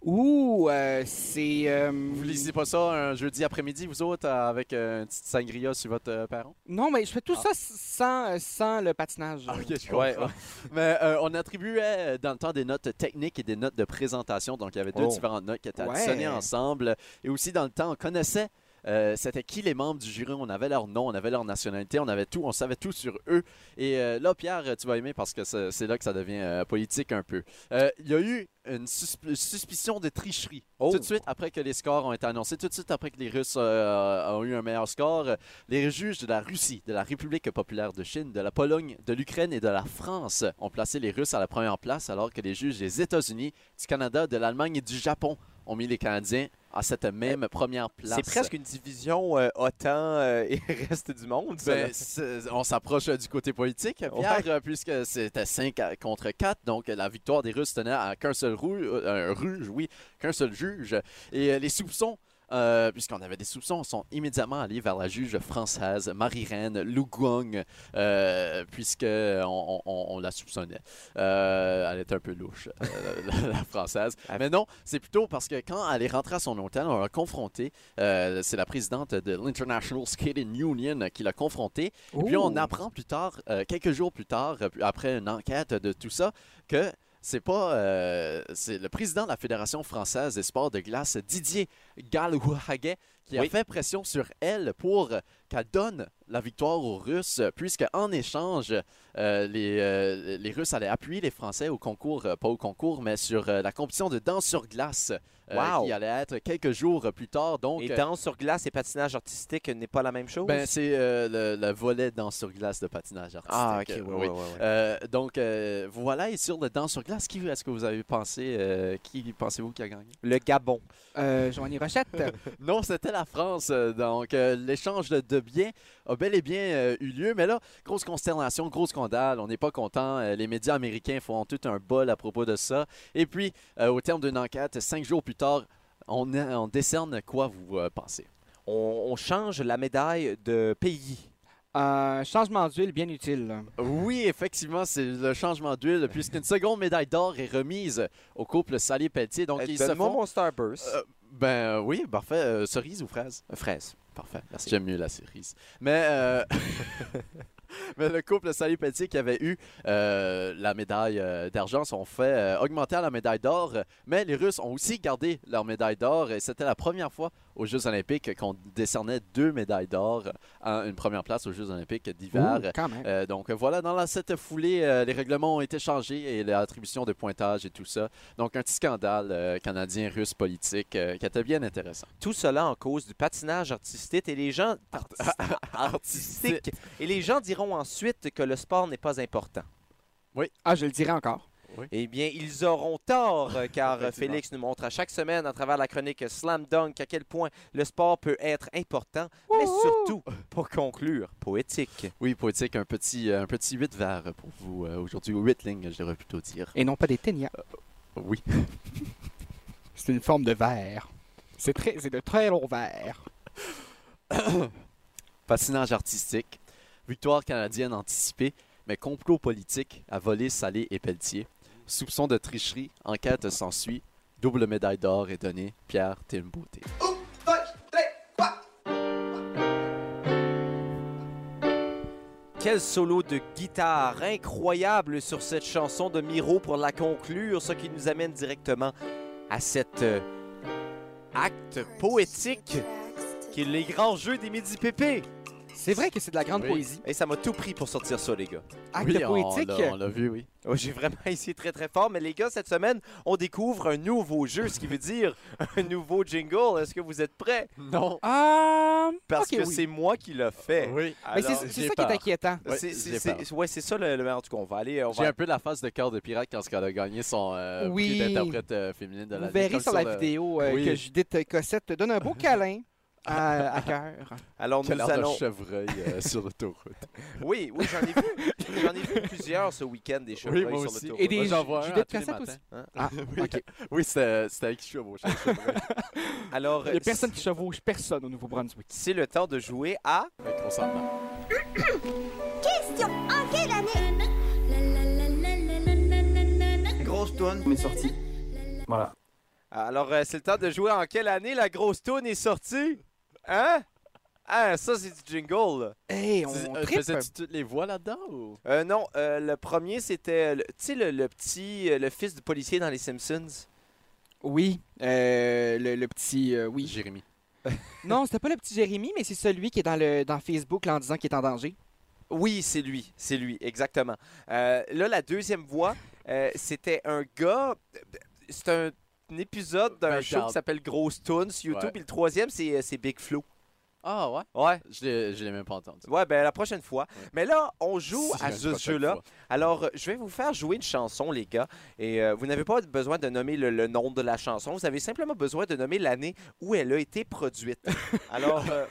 Ouh, euh, c'est. euh, Vous lisez pas ça un jeudi après-midi, vous autres, avec euh, une petite sangria sur votre euh, perron? Non, mais je fais tout Ah. ça sans, euh, sans le patinage. Ah, ok, je Ouais. (laughs) Mais euh, on attribuait dans le temps des notes techniques et des notes de présentation. Donc, il y avait deux Oh. différentes notes qui étaient Ouais. additionnées ensemble. Et aussi, dans le temps, on connaissait euh, c'était qui les membres du jury? On avait leur nom, on avait leur nationalité, on avait tout, on savait tout sur eux. Et euh, là, Pierre, tu vas aimer parce que c'est là que ça devient euh, politique un peu. Il y a eu une sus- suspicion de tricherie. Oh. Tout de suite après que les scores ont été annoncés, tout de suite après que les Russes ont eu un meilleur score, les juges de la Russie, de la République populaire de Chine, de la Pologne, de l'Ukraine et de la France ont placé les Russes à la première place, alors que les juges des États-Unis, du Canada, de l'Allemagne et du Japon ont mis les Canadiens à cette même première place. C'est presque une division euh, OTAN euh, et (laughs) reste du monde. ça. Ben, on s'approche euh, du côté politique, Pierre, Ouais. euh, puisque c'était 5 contre 4. Donc, la victoire des Russes tenait à qu'un seul rouge, euh, oui, qu'un seul juge. Et euh, les soupçons, euh, puisqu'on avait des soupçons, sont immédiatement allés vers la juge française, Marie-Reine Lu Guang, euh, puisque on, on- on la soupçonnait. Euh, elle est un peu louche, euh, (laughs) la, la française. Mais non, c'est plutôt parce que quand elle est rentrée à son hôtel, on l'a confrontée. C'est la présidente de l'International Skating Union qui l'a confrontée. Et puis on Ouh. apprend plus tard, quelques jours plus tard, après une enquête de tout ça, que c'est pas euh, c'est le président de la Fédération française des sports de glace, Didier Galwhaget, qui a fait pression sur elle pour qu'elle donne la victoire aux Russes, puisque en échange, euh, les, euh, les Russes allaient appuyer les Français au concours, euh, pas au concours, mais sur euh, la compétition de danse sur glace, euh, Wow. qui allait être quelques jours plus tard. Donc, Et danse sur glace et patinage artistique n'est pas la même chose? ben, c'est euh, le, le volet danse sur glace de patinage artistique. ah, ok, oui. Euh, donc euh, voilà, et sur le danse sur glace, qui est-ce que vous avez pensé, euh, qui pensez-vous qui a gagné? Le Gabon. Euh, Joanie Rochette. (laughs) Non, c'était la France. donc euh, l'échange de, de biens a bel et bien euh, eu lieu, mais là, grosse consternation, gros scandale, on n'est pas content. Euh, les médias américains font tout un bol à propos de ça. Et puis, euh, au terme d'une enquête, cinq jours plus tard, on, on décerne quoi, vous euh, pensez? On, on change la médaille de pays. Un changement d'huile bien utile. Oui, effectivement, c'est le changement d'huile, puisqu'une seconde médaille d'or est remise au couple Salier-Pelletier. Donc, Euh, ils se Donne-moi font... mon Starburst. Euh, Ben oui, parfait. Euh, cerise ou fraise? Fraise. Parfait, merci. J'aime mieux la cerise. Mais, euh, (laughs) mais le couple Pelletier qui avait eu euh, la médaille euh, d'argent sont fait augmenter à la médaille d'or. Mais les Russes ont aussi gardé leur médaille d'or et c'était la première fois aux Jeux Olympiques qu'on décernait deux médailles d'or à une première place aux Jeux Olympiques d'hiver. Euh, donc voilà, dans la- cette foulée, euh, les règlements ont été changés et l'attribution de pointage et tout ça. Donc un petit scandale euh, canadien-russe politique euh, qui était bien intéressant. Tout cela en cause du patinage artistique et les gens (laughs) artistique. Et les gens diront ensuite que le sport n'est pas important. Ah, je le dirai encore. Eh bien, ils auront tort, euh, car euh. Félix nous montre à chaque semaine, à travers la chronique Slam Dunk, à quel point le sport peut être important, mais surtout, pour conclure, poétique. Oui, poétique, un petit, euh, un petit 8 vers pour vous aujourd'hui, ou 8 lignes, je devrais plutôt dire. Et non pas des ténias. Oui. (laughs) C'est une forme de verre. C'est très, c'est de très long verre. Patinage (coughs) artistique, victoire canadienne anticipée, mais complot politique à voler Salé et Pelletier. Soupçon de tricherie, enquête s'ensuit. Double médaille d'or est donnée. Pierre Beauté. Quel solo de guitare incroyable sur cette chanson de Miro pour la conclure, ce qui nous amène directement à cet euh, acte poétique qui est les grands jeux des midi pépés. C'est vrai que c'est de la grande Oui. poésie. Et ça m'a tout pris pour sortir ça, les gars. Acte Oui, poétique. l'a- on l'a vu, oui. Oh, J'ai vraiment (laughs) essayé très très fort, mais les gars, cette semaine, on découvre un nouveau jeu, ce qui veut dire (laughs) un nouveau jingle. Est-ce que vous êtes prêts? Non. Ah, Parce que oui. c'est moi qui l'ai fait. Oui. Mais c'est ça qui est inquiétant. Ouais, c'est ouais, ça le, le en tout cas, on va aller. On J'ai un peu la face de cœur de pirate quand elle a gagné son euh, Oui. prix d'interprète euh, féminine de Vous l'année. verrez sur la le- vidéo euh, Oui. que Judith Cossette te donne un beau (laughs) câlin à, à cœur. Alors nous allons. de chevreuil euh, (laughs) sur l'autoroute. Oui, oui, j'en ai vu. J'en ai vu plusieurs ce week-end des chevreuils moi sur l'autoroute. Et des Moi, j'en vois un Judith à tous les Cossette matins. aussi. Hein? Ah, (laughs) oui, ok. oui c'était avec qui chevreuil. (laughs) Alors, Il n'y a euh, personne qui chevauche personne au Nouveau-Brunswick. c'est le temps de jouer à. Avec consentement. (coughs) Question En quelle année? Grosse toune, mais sortie. Voilà. Alors, euh, c'est le temps de jouer en quelle année la grosse tune est sortie? Hein? Ah, ça, c'est du jingle. là. Hey, on euh. Faisais-tu toutes les voix là-dedans ou? Euh, non, euh, le premier, c'était. le- Tu sais, le, le petit. euh, le fils du policier dans Les Simpsons? Oui, euh, le, le petit... euh, oui. Jérémy. (laughs) Non, c'était pas le petit Jérémy, mais c'est celui qui est dans, le, dans Facebook là, en disant qu'il est en danger. Oui, c'est lui. C'est lui, exactement. Euh, là, la deuxième voix, euh, c'était un gars. C'est un épisode d'un Ben, show qui s'appelle Grosse Tunes sur YouTube. Ouais. Et le troisième, c'est euh, Big Flo. Ah ouais? Ouais. Je je l'ai même pas entendu. Ouais, ben la prochaine fois. Mais là, on joue Si, à ce jeu-là. Alors, euh, je vais vous faire jouer une chanson, les gars. Et euh, vous n'avez pas besoin de nommer le, le nom de la chanson. Vous avez simplement besoin de nommer l'année où elle a été produite. (laughs) Alors, euh,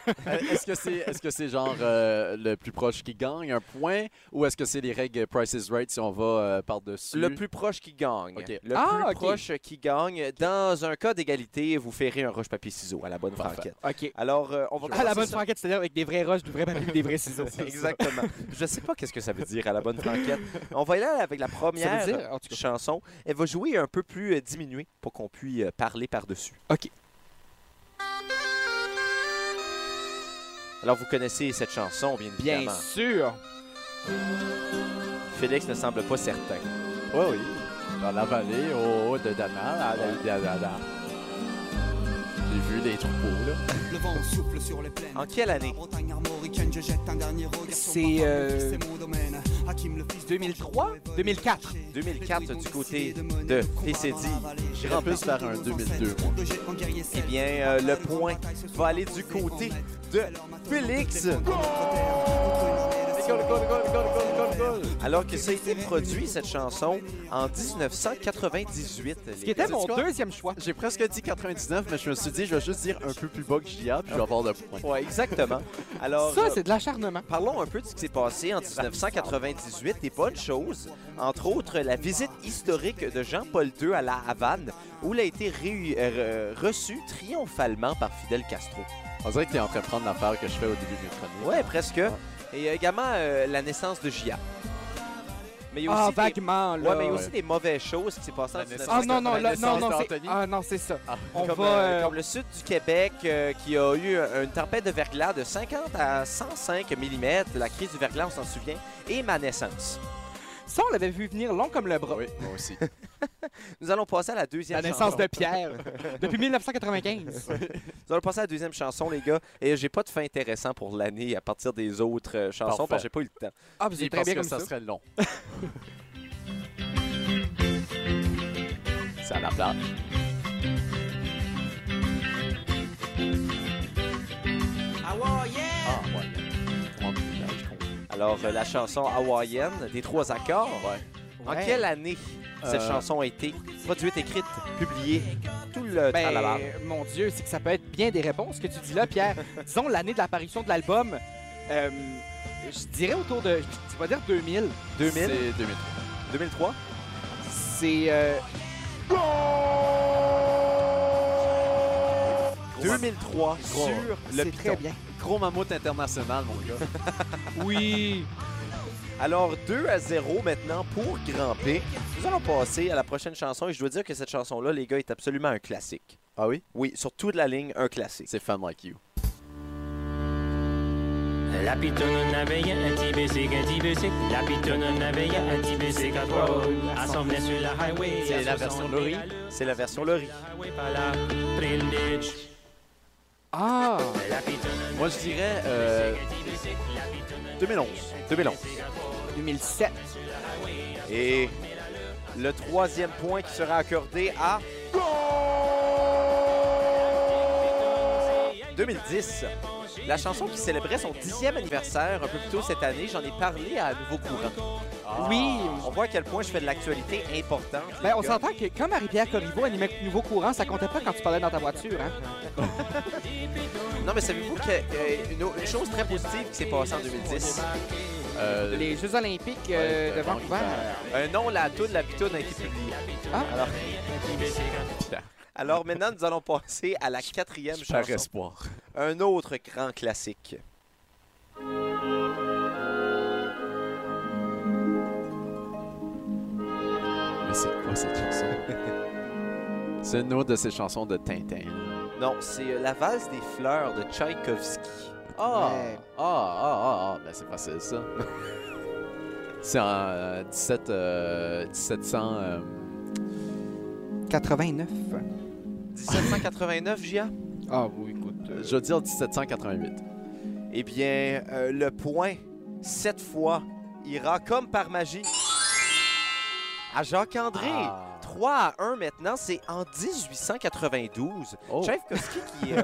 Est-ce que c'est est -ce c'est genre euh, le plus proche qui gagne un point ou est-ce que c'est les règles Price is Right si on va par-dessus? le plus proche qui gagne. Ok. Le Ah, plus proche qui gagne. Dans un cas d'égalité, vous ferez un roche-papier-ciseaux à la bonne franquette. OK. Alors, on va À la bonne franquette, c'est-à-dire avec des vrais roches, du vrai papier, des vrais ciseaux. Exactement. Je sais pas qu'est-ce que ça veut dire à la bonne franquette. On va y aller avec la première Ça veut dire, en tout cas. chanson. Elle va jouer un peu plus euh, diminuée pour qu'on puisse euh, parler par-dessus. OK. Alors, vous connaissez cette chanson, bien Bien évidemment. sûr. Félix ne semble pas certain. Oui, oui. Dans la vallée, au haut de Dana, J'ai vu les troupeaux, là. Le vent souffle sur les plaines. En quelle année? C'est, euh, famille, c'est mon domaine. Hakim, le fils de 2003? 2004. 2004 du côté de PCD. J'irais plus vers un 2002, moi. Eh bien, euh, le point va aller du côté de Félix. Alors que ça a été produit, cette chanson, en 1998. Ce qui était mon deuxième choix. J'ai presque dit 99, mais je me suis dit, je vais juste dire un peu plus bas que JA, puis je vais avoir le point. Ouais, exactement. Alors, Ça, euh, c'est de l'acharnement. Parlons un peu de ce qui s'est passé en 1998, des bonnes choses, entre autres la visite historique de Jean-Paul II à la Havane, où il a été euh, reçu triomphalement par Fidel Castro. On dirait que t'es en train de prendre l'affaire que je fais au début de mes chroniques. Ouais, presque. Et également euh, la naissance de Gia. Mais il y a Ah, aussi, des... vaguement, là. Ouais, mais il y a aussi des mauvaises choses qui s'est passé en La 1990. Ah non, non, La là, non, naissance non, c'est... Ah non, c'est ça. Ah. On comme, va... euh, euh, comme le sud du Québec euh, qui a eu un- une tempête de verglas de 50 à 105 mm, la crise du verglas, on s'en souvient, et ma naissance. Ça, on l'avait vu venir long comme le bras. Oui, moi aussi. (laughs) Nous allons passer à la La deuxième naissance chanson. de Pierre. Depuis 1995. (laughs) Nous allons passer à la deuxième chanson, les gars. Et j'ai pas de fin intéressant pour l'année à partir des autres euh, chansons Parfait. parce que j'ai pas eu le temps. Ah, vous êtes très bien que comme ça ça. serait long. (laughs) C'est à la plage. Ah, ouais. Alors, euh, la chanson hawaïenne des trois accords. En Ouais. quelle année cette Euh, chanson a été produite, écrite, publiée, tout le Ben, mon Dieu, c'est que ça peut être bien des réponses que tu dis là, Pierre. (laughs) Disons l'année de l'apparition de l'album. euh, je dirais autour de. Tu vas dire 2000. 2000, C'est 2003. 2003. C'est. euh, 2003 sur le c'est très bien. Gros mammouth international, mon gars. (laughs) Oui. Alors, 2 à 0 maintenant pour Grand P. Nous allons passer à la prochaine chanson et je dois dire que cette chanson-là, les gars, est absolument un classique. Ah oui? Oui, sur toute la ligne, un classique. C'est Fan Like You. La pitonne avait un petit bicycle, un petit bicycle. La pitonne à trois. Elle sur highway. C'est la 60 version Laurie. C'est la version Laurie. Ah. Moi, je dirais euh, 2011. 2011. 2007. Et le troisième point qui sera accordé à 2010. La chanson qui célébrait son dixième anniversaire un peu plus tôt cette année, j'en ai parlé à Nouveau Courant. Oui. On voit à quel point je fais de l'actualité importante. Ben, on s'entend que quand Marie-Pierre Corriveau animait Nouveau Courant, ça comptait pas quand tu parlais dans ta voiture, hein? (laughs) Non, mais savez-vous qu'une une chose très positive qui s'est passée en 2010? Euh, Les Jeux Olympiques euh, Ouais, de euh, Vancouver. Un nom, la toune, la pitoune a été publiée. Ah. Alors, alors maintenant, nous allons passer à la quatrième par chanson. espoir. Un autre grand classique. Mais c'est quoi cette chanson? (laughs) c'est une autre de ces chansons de Tintin. Non, c'est euh, la valse des fleurs de Tchaïkovski. Ah! Ouais. Ah, ah, ah, ah, ben c'est facile ça. (laughs) c'est en euh, 17, euh, 1700. euh, 89. 1789, Gia? Ah oui, écoute. euh, je veux dire 1788. Eh bien, euh, le point, cette fois, ira comme par magie à Jacques-André. Ah. 3 à 1 maintenant, c'est en 1892. Oh. Tchaïkovski qui (laughs) est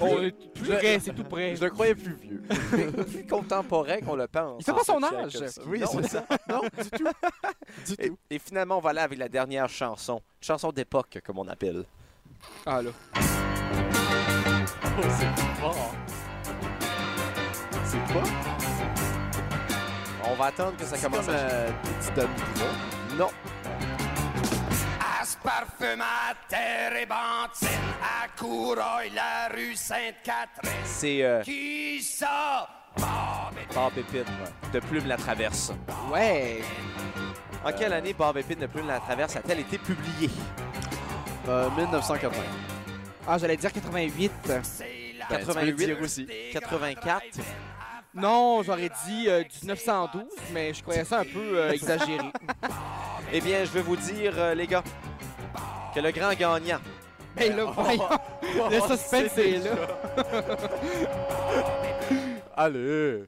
on est plus près, c'est tout près. Je le croyais plus vieux. (laughs) plus contemporain qu'on le pense. Il fait pas son âge. Oui, Non, c'est ça. Non, du tout. (laughs) Du Et, tout. et finalement, on va aller avec la dernière chanson. Chanson d'époque, comme on appelle. Ah là. Oh, c'est fort. C'est quoi? On va attendre que ça commence comme à... euh, des petites donnes Non. À ce parfum terre et bantine, à Coureuil, la rue Sainte-Catherine. C'est euh, Qui ça? Bob et Bob Épine de Plume la Traverse. Ouais. En quelle année Bob Épine de Plume la Traverse a-t-elle été publiée? Euh, 1980. Ah, j'allais dire 88. Ben, tu peux le 88, dire aussi. 84. Non, j'aurais dit euh, 1912, mais je croyais ça un peu euh, exagéré. (laughs) Eh bien, je vais vous dire, euh, les gars, que le grand gagnant, Mais là, voyons, (laughs) le suspense est là. (laughs) Allez!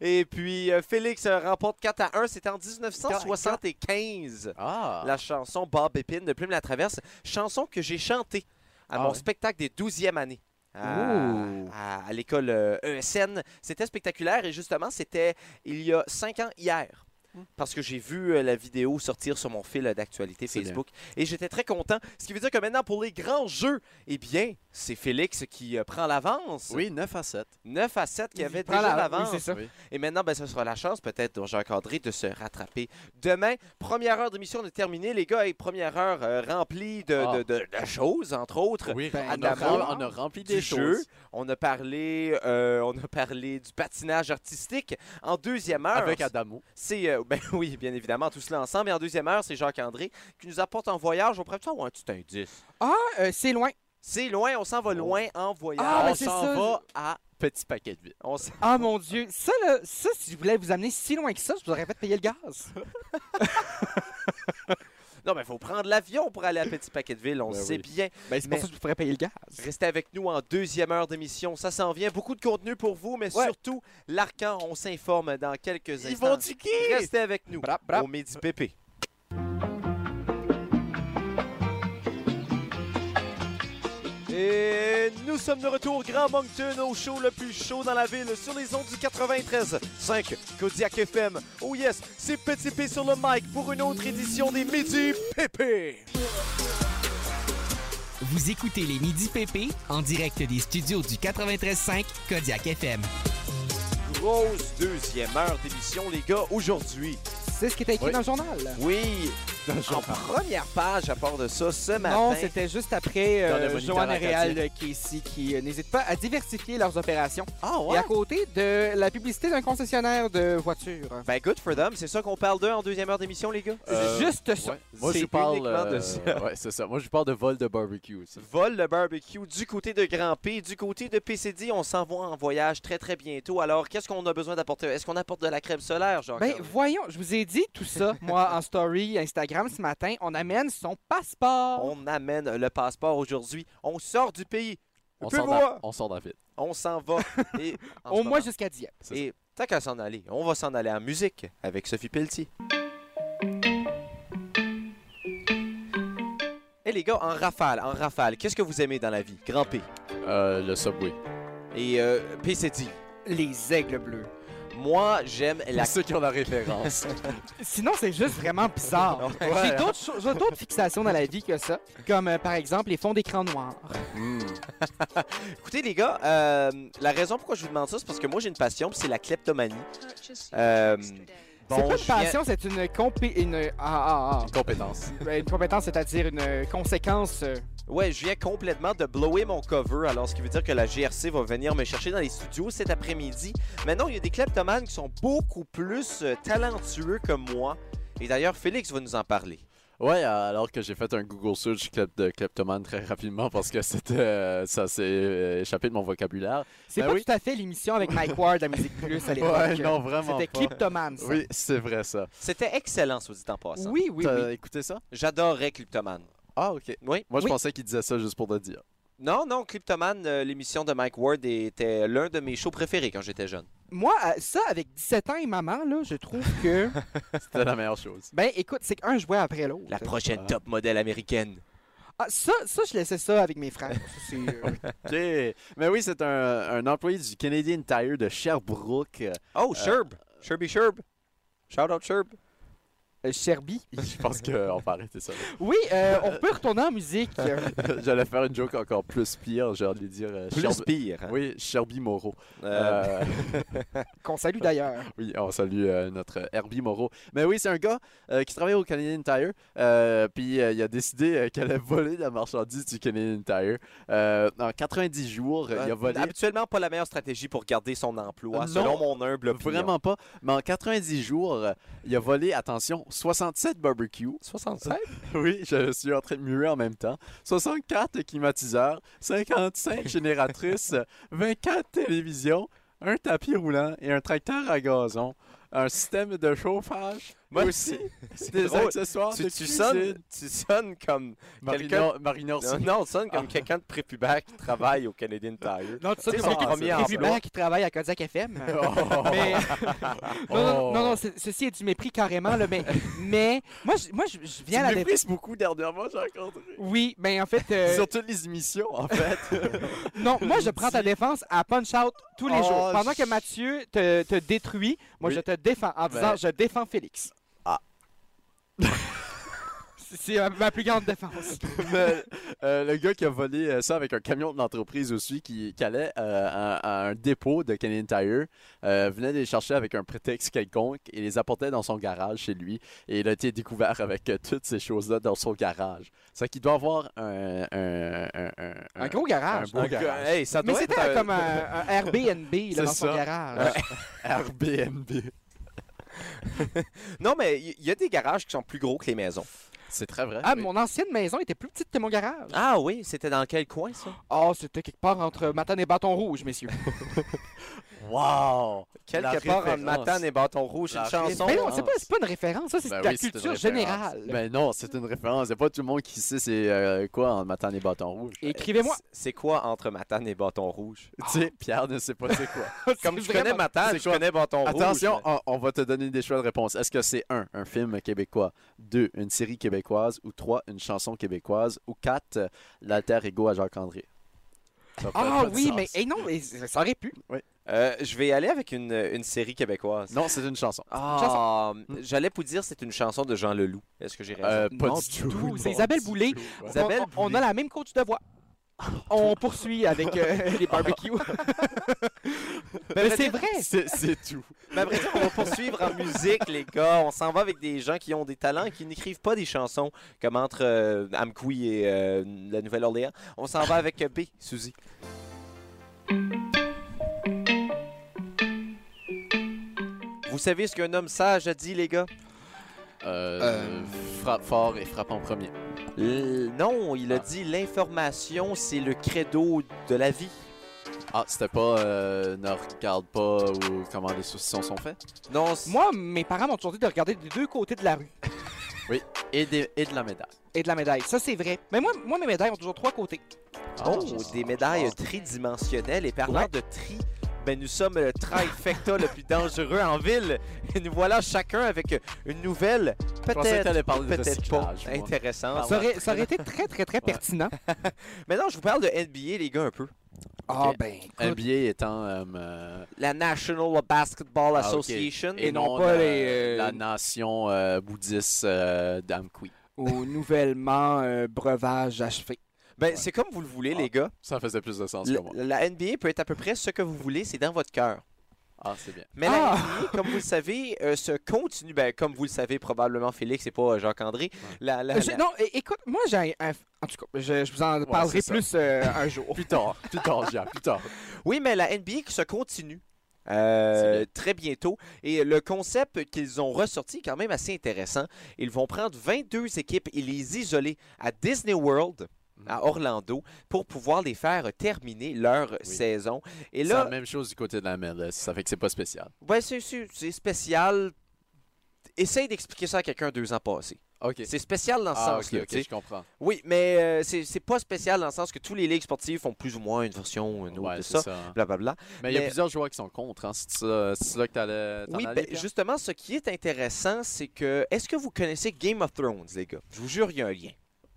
et puis euh, Félix euh, remporte 4 à 1. C'était en 1975. Ah! La chanson Bob Épine de Plume la Traverse, chanson que j'ai chantée à Ah mon ouais? spectacle des 12e années. À, Ouh. à- à l'école euh, ESN. C'était spectaculaire et justement, c'était il y a cinq ans hier. Parce que j'ai vu euh, la vidéo sortir sur mon fil d'actualité Facebook et j'étais très content. Ce qui veut dire que maintenant, pour les grands jeux, eh bien, c'est Félix qui euh, prend l'avance. Oui, 9 à 7. 9 à 7 qui Il avait déjà la- l'avance. oui. Oui. Et maintenant, ben, ce sera la chance peut-être de Jacques André de se rattraper. Demain, première heure d'émission de terminée, les gars, et première heure euh, remplie de, Ah. de- de- de choses, entre autres. Oui, Ben, on, a, d'amour, on a rempli des jeu. choses. On a parlé, euh, on a parlé du patinage artistique. En deuxième heure, Avec Adamo. c'est euh, (laughs) ben oui, bien évidemment, tout cela ensemble. Et en deuxième heure, c'est Jacques André qui nous apporte un voyage. On pourrait peut-être avoir un petit indice. Ah, euh, c'est loin. C'est loin, on s'en va Oh. loin en voyage. Ah, ben, on s'en ça. va à Petit Paquet de. On s'en- Ah mon Dieu, ça là, ça si je voulais vous amener si loin que ça, je vous aurais fait payer le gaz. (laughs) Non, mais il faut prendre l'avion pour aller à Petit Paquet-de-Ville, on Ben sait oui. bien. Ben, c'est Mais- pour ça que je vous ferais payer le gaz. Restez avec nous en deuxième heure d'émission. Ça s'en vient. Beaucoup de contenu pour vous, mais Ouais. surtout, l'Arcan, on s'informe dans quelques Ils instants. vont tiquer! Restez avec nous Brap, brap. au Midi Pépé. Et nous sommes de retour Grand Moncton au show le plus chaud dans la ville sur les ondes du 93 5 Kodiak FM. Oh yes, c'est Petit P sur le mic pour une autre édition des Midi Pépé. Vous écoutez les Midi PP en direct des studios du 93.5 Kodiak FM. Grosse deuxième heure d'émission les gars aujourd'hui. C'est ce qui était écrit Oui. dans le journal. Oui, en première page à part de ça ce matin. Non, c'était juste après euh, Joanne. Réal euh, Casey qui euh, n'hésite pas à diversifier leurs opérations. Ah Et à côté de la publicité d'un concessionnaire de voitures. Ben, good for them. C'est ça qu'on parle d'eux en deuxième heure d'émission, les gars? Euh, C'est juste ça. Ouais. Moi, je parle. de euh, ça. ouais, c'est ça. Moi, je vous parle de vol de barbecue aussi. Vol le barbecue du côté de Grand P, du côté de PCD. On s'en va en voyage très, très bientôt. Alors, qu'est-ce qu'on a besoin d'apporter? Est-ce qu'on apporte de la crème solaire, genre? Ben voyons, je vous ai dit tout ça, moi, en story Instagram ce matin. On amène son passeport. On amène le passeport aujourd'hui. On sort du pays. On Peu sort, d'A- on sort d'Avid. On s'en va. (laughs) Et, Au moins jusqu'à Dieppe. Et tant qu'à s'en aller, on va s'en aller en musique avec Sophie Pelletier. Et les gars, en rafale, en rafale, qu'est-ce que vous aimez dans la vie? Grand P. Euh, le Subway. Et euh, PCD. Les aigles bleus. Moi, j'aime la ceux qui ont la référence. (laughs) Sinon, c'est juste vraiment bizarre. (laughs) Ouais, J'ai d'autres choses- j'ai d'autres fixations dans la vie que ça, comme euh, par exemple les fonds d'écran noirs. Hmm. (laughs) Écoutez, les gars, euh, la raison pourquoi je vous demande ça, c'est parce que moi, j'ai une passion, puis c'est la kleptomanie. Euh, c'est pas une passion, c'est une compé... Une... Ah, ah, Compétence. (laughs) ah. Ben, Une compétence, c'est-à-dire une conséquence. euh, Ouais, je viens complètement de blower mon cover, alors ce qui veut dire que la GRC va venir me chercher dans les studios cet après-midi. Maintenant, il y a des kleptomanes qui sont beaucoup plus euh, talentueux que moi. Et d'ailleurs, Félix va nous en parler. Ouais, alors que j'ai fait un Google search de kleptomane très rapidement parce que c'était euh, ça s'est euh, échappé de mon vocabulaire. C'est Ben pas oui. tout à fait l'émission avec Mike Ward à Musique Plus à l'époque. Ouais, non, vraiment C'était pas. Cliptoman, ça. Oui, c'est vrai ça. C'était excellent, soit dit en passant. oui, oui. T'as oui. écouté ça? J'adorais Cliptoman. Ah, ok. Oui. Moi, je Oui. pensais qu'il disait ça juste pour te dire. Non, non, Cliptoman, euh, l'émission de Mike Ward était l'un de mes shows préférés quand j'étais jeune. Moi, euh, ça, avec 17 ans et maman, là, je trouve que... (laughs) C'était la meilleure chose. ben, écoute, c'est qu'un jouait après l'autre. La prochaine Ah. top modèle américaine. Ah, ça, ça, je laissais ça avec mes frères. Ça, c'est, euh, (laughs) Ok. Mais oui, c'est un, un employé du Canadian Tire de Sherbrooke. Oh, Sherb. Sherby Sherb. Shout out Sherb. Euh, Sherby. (laughs) Je pense qu'on va arrêter ça. là. Oui, euh, on peut retourner en musique. Euh, (laughs) J'allais faire une joke encore plus pire. J'ai envie de dire. euh, Plus Sherb- pire. hein. Oui, Sherby Moreau. Euh, Euh, (laughs) Qu'on salue d'ailleurs. Oui, on salue euh, notre Herbie Moreau. Mais oui, c'est un gars euh, qui travaille au Canadian Tire. euh, puis euh, il a décidé euh, qu'elle allait voler la marchandise du Canadian Tire. Euh, en 90 jours, il a volé. Habituellement, pas la meilleure stratégie pour garder son emploi, Euh, selon mon humble opinion. Vraiment pas. Mais en 90 jours, euh, il a volé, attention, 67 barbecues. 67? (laughs) Oui, je suis en train de muer en même temps. 64 climatiseurs, 55 génératrices, (laughs) 24 télévisions, un tapis roulant et un tracteur à gazon. Un système de chauffage. Moi aussi. (laughs) des drôle. accessoires Tu, de tu sonnes, tu sonnes comme quelqu'un... Marina. Non, non, tu sonnes comme quelqu'un de prépubère qui travaille au Canadian Tire. Non, tu C'est comme quelqu'un emploi. Hubert qui travaille à Kodiak FM. (laughs) Oh. Mais... non, non, Oh. non, ceci est du mépris carrément, là, mais, (laughs) mais moi, je, moi, je, je Tu viens à la méprises beaucoup dernièrement, j'ai rencontré. Oui, mais en fait, euh, Sur toutes les émissions, en fait. non, moi, je prends ta défense à punch out tous les Oh, jours. Pendant je- que Mathieu te, te détruit, moi, Oui. je te défends en disant Ben- je défends Félix. C'est- ma plus grande défense. (laughs) Mais, euh, le gars qui a volé euh, ça avec un camion de l'entreprise aussi, qui, qui allait euh, à, à un dépôt de Canadian Tire, euh, venait les chercher avec un prétexte quelconque et les apportait dans son garage chez lui. Et il a été découvert avec euh, toutes ces choses-là dans son garage. C'est qu'il doit avoir un, un, un, un- Un gros garage. un beau Un gars- garage. hey, ça Mais c'était être comme un, un Airbnb là, (laughs) dans son ça. garage. (laughs) Airbnb. (laughs) Non, mais il y, y a des garages qui sont plus gros que les maisons. C'est très vrai. Ah, oui. mon ancienne maison était plus petite que mon garage. Ah oui, c'était dans quel coin, ça? Oh, c'était quelque part entre Matane et Bâton Rouge, messieurs. (laughs) Wow! Quelque La part entre. Matane et Bâton Rouge. C'est une chanson. Mais non, c'est pas, pas une référence, ça, c'est Ben de la oui, culture générale. Mais non, c'est une référence. C'est pas tout le monde qui sait c'est euh, quoi en matin les bâtons rouges. Écrivez-moi. C'est- quoi entre Matane et Bâton Rouge? Tu sais, Pierre ne sait pas c'est quoi. (laughs) Comme je connais Matane, je connais Bâton Rouge. Attention, on, on va te donner des choix de réponse. Est-ce que c'est un, un film québécois, deux, une série québécoise, ou trois, une chanson québécoise, ou quatre, l'alter ego à Jacques-André? Ah oui, sens. mais hey, non, mais ça aurait pu. Euh, je vais y aller avec une, une série québécoise. Non, c'est une chanson. Ah, j'allais vous dire c'est une chanson de Jean Leloup. Est-ce que j'ai raison? Euh, pas Non, du du tout. tout. C'est Isabelle Boulay. tout, ouais. Isabelle on, a la même coach de voix. On poursuit avec euh, (laughs) les barbecues. (laughs) mais c'est vrai. C'est tout. Mais à vrai dire, on va poursuivre en musique, les gars. On s'en va avec des gens qui ont des talents et qui n'écrivent pas des chansons comme entre euh, Amkoui et euh, la Nouvelle-Orléans. On s'en va avec euh, B, Suzy. Vous savez ce qu'un homme sage a dit, les gars? Euh, Euh. Frappe fort et frappe en premier. L- non, il a Ah. dit l'information, c'est le credo de la vie. Ah, c'était pas euh, ne regarde pas ou comment les saucissons sont faits? Non, Moi, mes parents m'ont toujours dit de regarder des deux côtés de la rue (laughs) Et, des- et de la médaille. et de la médaille. Ça, c'est vrai. Mais moi, moi, mes médailles ont toujours trois côtés. Oh, Ah. des médailles tridimensionnelles. Et parlant Ouais. de tri, ben nous sommes le trifecta le plus dangereux en ville. Et nous voilà chacun avec une nouvelle, peut-être, peut-être pas intéressante. Ça aurait, ça aurait été très, très, très pertinent. (laughs) Maintenant, je vous parle de NBA, les gars, un peu. Ah, ben, écoute. NBA étant euh, euh, La National Basketball Ah. Association. Et non pas la, les, euh, la nation euh, bouddhiste euh, d'Amqui. Ou nouvellement euh, breuvage achevé. Ben, c'est comme vous le voulez, Ah. les gars. Ça faisait plus de sens Le- que moi. la NBA peut être à peu près ce que vous voulez, c'est dans votre cœur. Ah, c'est bien. Mais Ah! la NBA, comme vous le savez, euh, se continue. Ben, comme vous le savez probablement, Félix et pas euh, Jacques-André. La, la- Je- la- non, écoute, moi, j'ai un, En tout cas, je, je vous en parlerai plus euh, un jour. (laughs) Plus tard, plus tard, Jean, plus tard. Oui, mais la NBA qui se continue. euh, bien. très bientôt. Et le concept qu'ils ont ressorti est quand même assez intéressant. Ils vont prendre 22 équipes et les isoler à Disney World. À Orlando, pour pouvoir les faire terminer leur saison. Et C'est la là, même chose du côté de la MLS. Ça fait que c'est pas spécial. ouais, c'est- c'est spécial. Essaye d'expliquer ça à quelqu'un deux ans passés. OK. C'est spécial dans ce Ah, sens-là. ok, ok, tu sais. je comprends. Oui, mais euh, c'est c'est pas spécial dans le sens que tous les ligues sportives font plus ou moins une version, une autre Ouais, de ça. Blablabla. Mais il y a plusieurs joueurs qui sont contre. Hein. C'est là que t'allais. t'en Oui, allais, ben, justement, ce qui est intéressant, c'est que. Est-ce que vous connaissez Game of Thrones, les gars? Je vous jure, il y a un lien.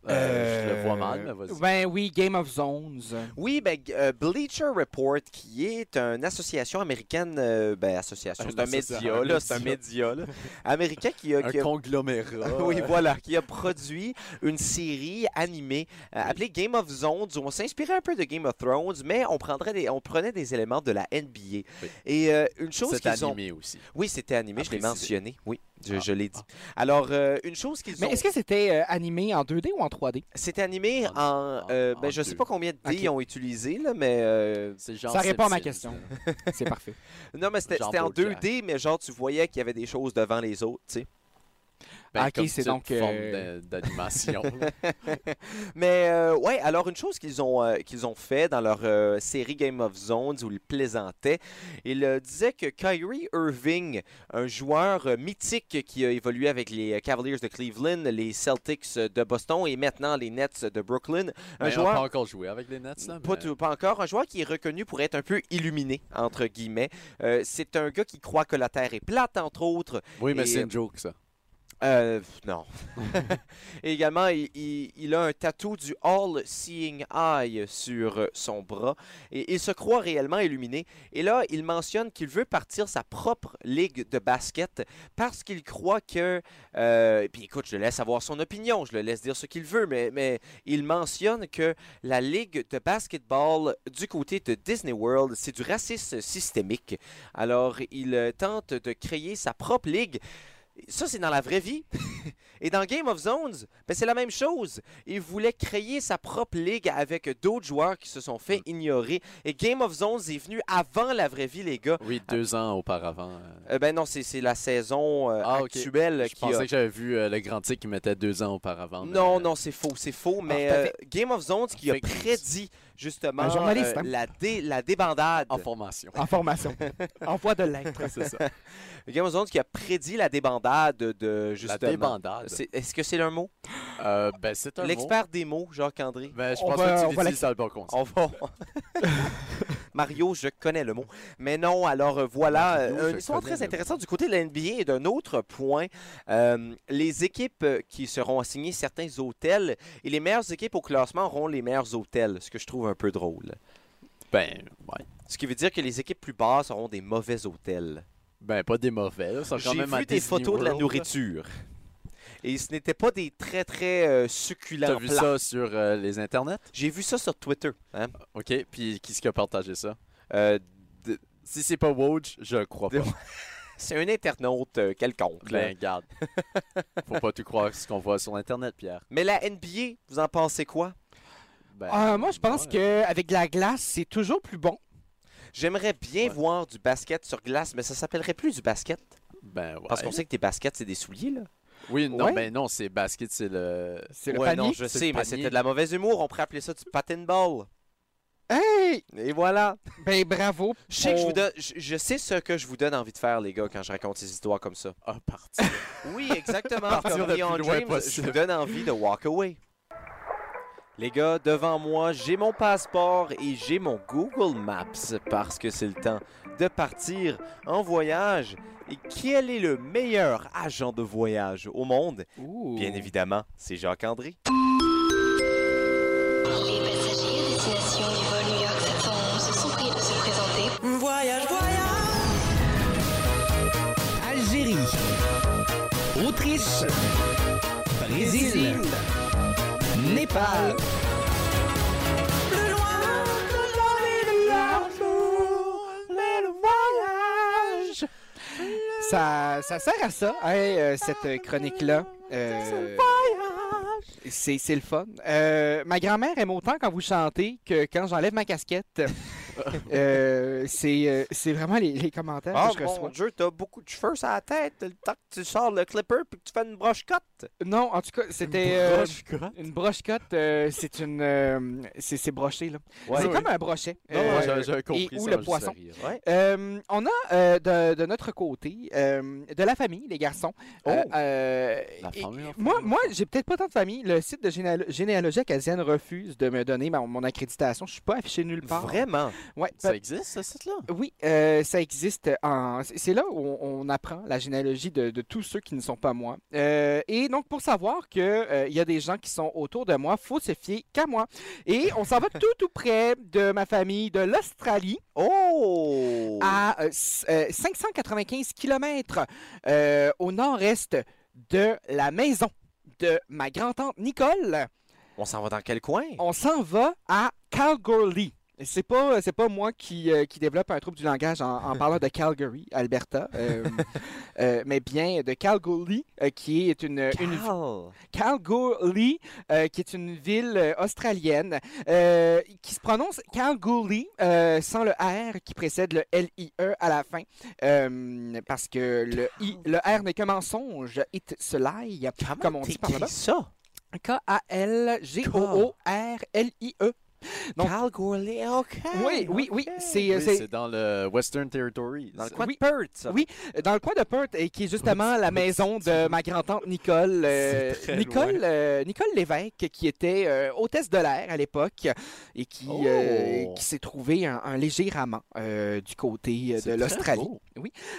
Euh, je le vois mal, mais vas-y. Ben oui, Game of Zones. Oui, ben, euh, Bleacher Report, qui est une association américaine. euh, ben, association, c'est un média, un là, c'est un média, là, américain qui a. Un qui a- conglomérat. (laughs) oui, voilà, qui a produit une série animée euh, appelée Game of Zones où on s'inspirait un peu de Game of Thrones, mais on, prendrait des, on prenait des éléments de la NBA. Oui. Et euh, une chose qu'ils ont. animé aussi. Oui, c'était animé, je l'ai mentionné. Oui, je, Ah. je l'ai dit. Alors, euh, une chose qu'ils Mais ont. est-ce que c'était euh, animé en 2D ou en 3D? C'était animé En- en. euh, en ben, je sais deux. pas combien de dés ils ont utilisé, là, mais. euh, C'est genre Ça répond à ma question. C'est parfait. (laughs) non, mais c'était en Bojack. 2D, mais genre, tu voyais qu'il y avait des choses devant les autres, tu sais. Ben, Ok, c'est donc, forme euh, d'a- d'animation. (laughs) Mais euh, ouais, alors une chose qu'ils ont, euh, qu'ils ont fait dans leur euh, série Game of Zones où ils plaisantaient, ils disaient que Kyrie Irving, un joueur mythique qui a évolué avec les Cavaliers de Cleveland, les Celtics de Boston et maintenant les Nets de Brooklyn, un Mais on joueur pas encore joué avec les Nets. Là, Pas, mais- tout- pas encore. Un joueur qui est reconnu pour être un peu illuminé, entre guillemets. C'est un gars qui croit que la Terre est plate, entre autres. Oui, mais Et, c'est une joke, ça. Euh, non. (laughs) Également, il, a un tatou du All Seeing Eye sur son bras. Et il se croit réellement illuminé. Et là, il mentionne qu'il veut partir sa propre ligue de basket parce qu'il croit que... euh, et puis écoute, je laisse avoir son opinion, je le laisse dire ce qu'il veut, mais, il mentionne que la ligue de basketball du côté de Disney World, c'est du racisme systémique. Alors, il tente de créer sa propre ligue. Ça, c'est dans la vraie vie. (laughs) Et dans Game of Zones, ben, c'est la même chose. Il voulait créer sa propre ligue avec d'autres joueurs qui se sont fait ignorer. Et Game of Zones est venu avant la vraie vie, les gars. Oui, deux ans auparavant. euh. Euh, ben non, c'est la saison euh, Ah, actuelle Je qui pensais a... que j'avais vu euh, le grand tic qui mettait deux ans auparavant. mais- Non, non, c'est faux, c'est faux. Mais t'avais- euh, Game of Zones qui a prédit justement Un journaliste, euh, hein? la, dé- la débandade. En formation. En formation. (laughs) en voie de l'être. c'est ça. (laughs) Game of Zones qui a prédit la débandade de La justement. débandade. C'est- Est-ce que c'est un mot? Euh, ben, c'est un mot. L'expert des mots, Jacques-André. Ben, je On pense va- que tu l'utilises dans le bon contexte. On va. (laughs) Mario, je connais le mot. Mais non, alors euh, voilà, Mario, euh, une histoire très intéressante du côté de la NBA et d'un autre point. euh, les équipes qui seront assignées certains hôtels et les meilleures équipes au classement auront les meilleurs hôtels, ce que je trouve un peu drôle. Ben, ouais. Ce qui veut dire que les équipes plus basses auront des mauvais hôtels. Ben, pas des mauvais. là. J'ai vu des photos de la nourriture. Et ce n'était pas des très très euh, succulents T'as vu plats. ça sur euh, les internets? J'ai vu ça sur Twitter. hein. OK. Puis, qui est-ce qui a partagé ça? Euh, de- Si c'est pas Woj, je crois pas. (laughs) C'est un internaute euh, quelconque. Ben, garde. Faut pas tout croire ce qu'on voit sur Internet, Pierre. Mais la NBA, vous en pensez quoi? Ben, Ah, moi, je pense ouais. qu'avec de la glace, c'est toujours plus bon. J'aimerais bien Ouais. voir du basket sur glace, mais ça s'appellerait plus du basket. Ben, ouais. Parce qu'on sait que tes baskets, c'est des souliers, là. Oui, non, Ouais. ben non, c'est basket, c'est le... C'est le ouais, panier. non, je sais, mais c'était de la mauvaise humour. On pourrait appeler ça du patin ball. Hey! Et voilà. Ben, bravo. Je sais, que je, vous donne, je, je sais ce que je vous donne envie de faire, les gars, quand je raconte ces histoires comme ça. Ah, parti. (laughs) Oui, exactement. Partir comme le Leon James, je vous donne envie de walk away. Les gars, devant moi, j'ai mon passeport et j'ai mon Google Maps parce que c'est le temps de partir en voyage. Et quel est le meilleur agent de voyage au monde? Ouh. Bien évidemment, c'est Jacques-André. Les passagers à destination du vol New York 711 sont priés de se présenter. Voyage, voyage. Algérie. Autriche. Brésil. Népal. Ça, sert à ça, hein, euh, cette chronique-là. Euh, c'est le fun. Euh, ma grand-mère aime autant quand vous chantez que quand j'enlève ma casquette. (laughs) Euh, c'est euh, c'est vraiment les, les commentaires Ah, que je mon. Dieu, t'as beaucoup de cheveux sur la tête. Le temps que tu sors le clipper puis que tu fais une broche cotte. Non, en tout cas, c'était euh, une broche cotte. euh, c'est une, euh, c'est c'est broché là. Ouais. c'est oui. comme un brochet. Non, euh, non, j'ai- j'avais compris et ou ça, le poisson. Ouais. Euh, on a euh, de, de notre côté euh, de la famille, les garçons. Oh. Euh, famille, en moi, moi j'ai peut-être pas tant de famille. Le site de généalo- généalogie acadienne refuse de me donner ma- mon accréditation. Je suis pas affiché nulle part. Vraiment? Ouais, Ça existe, ce site-là? oui, euh, ça existe. En... c'est- là où on, apprend la généalogie de, de tous ceux qui ne sont pas moi. Euh, et donc, pour savoir qu'il y a des gens qui sont autour de moi, faut se fier qu'à moi. Et on s'en va tout, tout près de ma famille de l'Australie Oh! à euh, s- euh, 595 km au nord-est de la maison de ma grand-tante Nicole. On s'en va dans quel coin? On s'en va à Calgary. C'est pas, c'est pas moi qui, euh, qui développe un trouble du langage en, en parlant de Calgary, Alberta, euh, (laughs) euh, mais bien de Calgary, euh, qui est une, une Cal. Calgary, euh, qui est une ville euh, australienne, euh, qui se prononce Calgary euh, sans le R qui précède le L-I-E à la fin, euh, parce que le, I, le R n'est qu'un mensonge, it se lie, comme on dit par là-bas. ça? K-A-L-G-O-O-R-L-I-E. Donc- Calgary, OK. Oui, oui, oui. C'est, Oui, dans le Western Territory. Dans le coin Oui. de Perth, ça. Oui, dans le coin de Perth, et qui est justement la maison de (laughs) ma grand-tante Nicole. euh, C'est très Nicole, loin. euh, Nicole Lévesque, qui était euh, hôtesse de l'air à l'époque et qui, Oh. euh, qui s'est trouvé un, un léger amant euh, du côté de l'Australie. beau.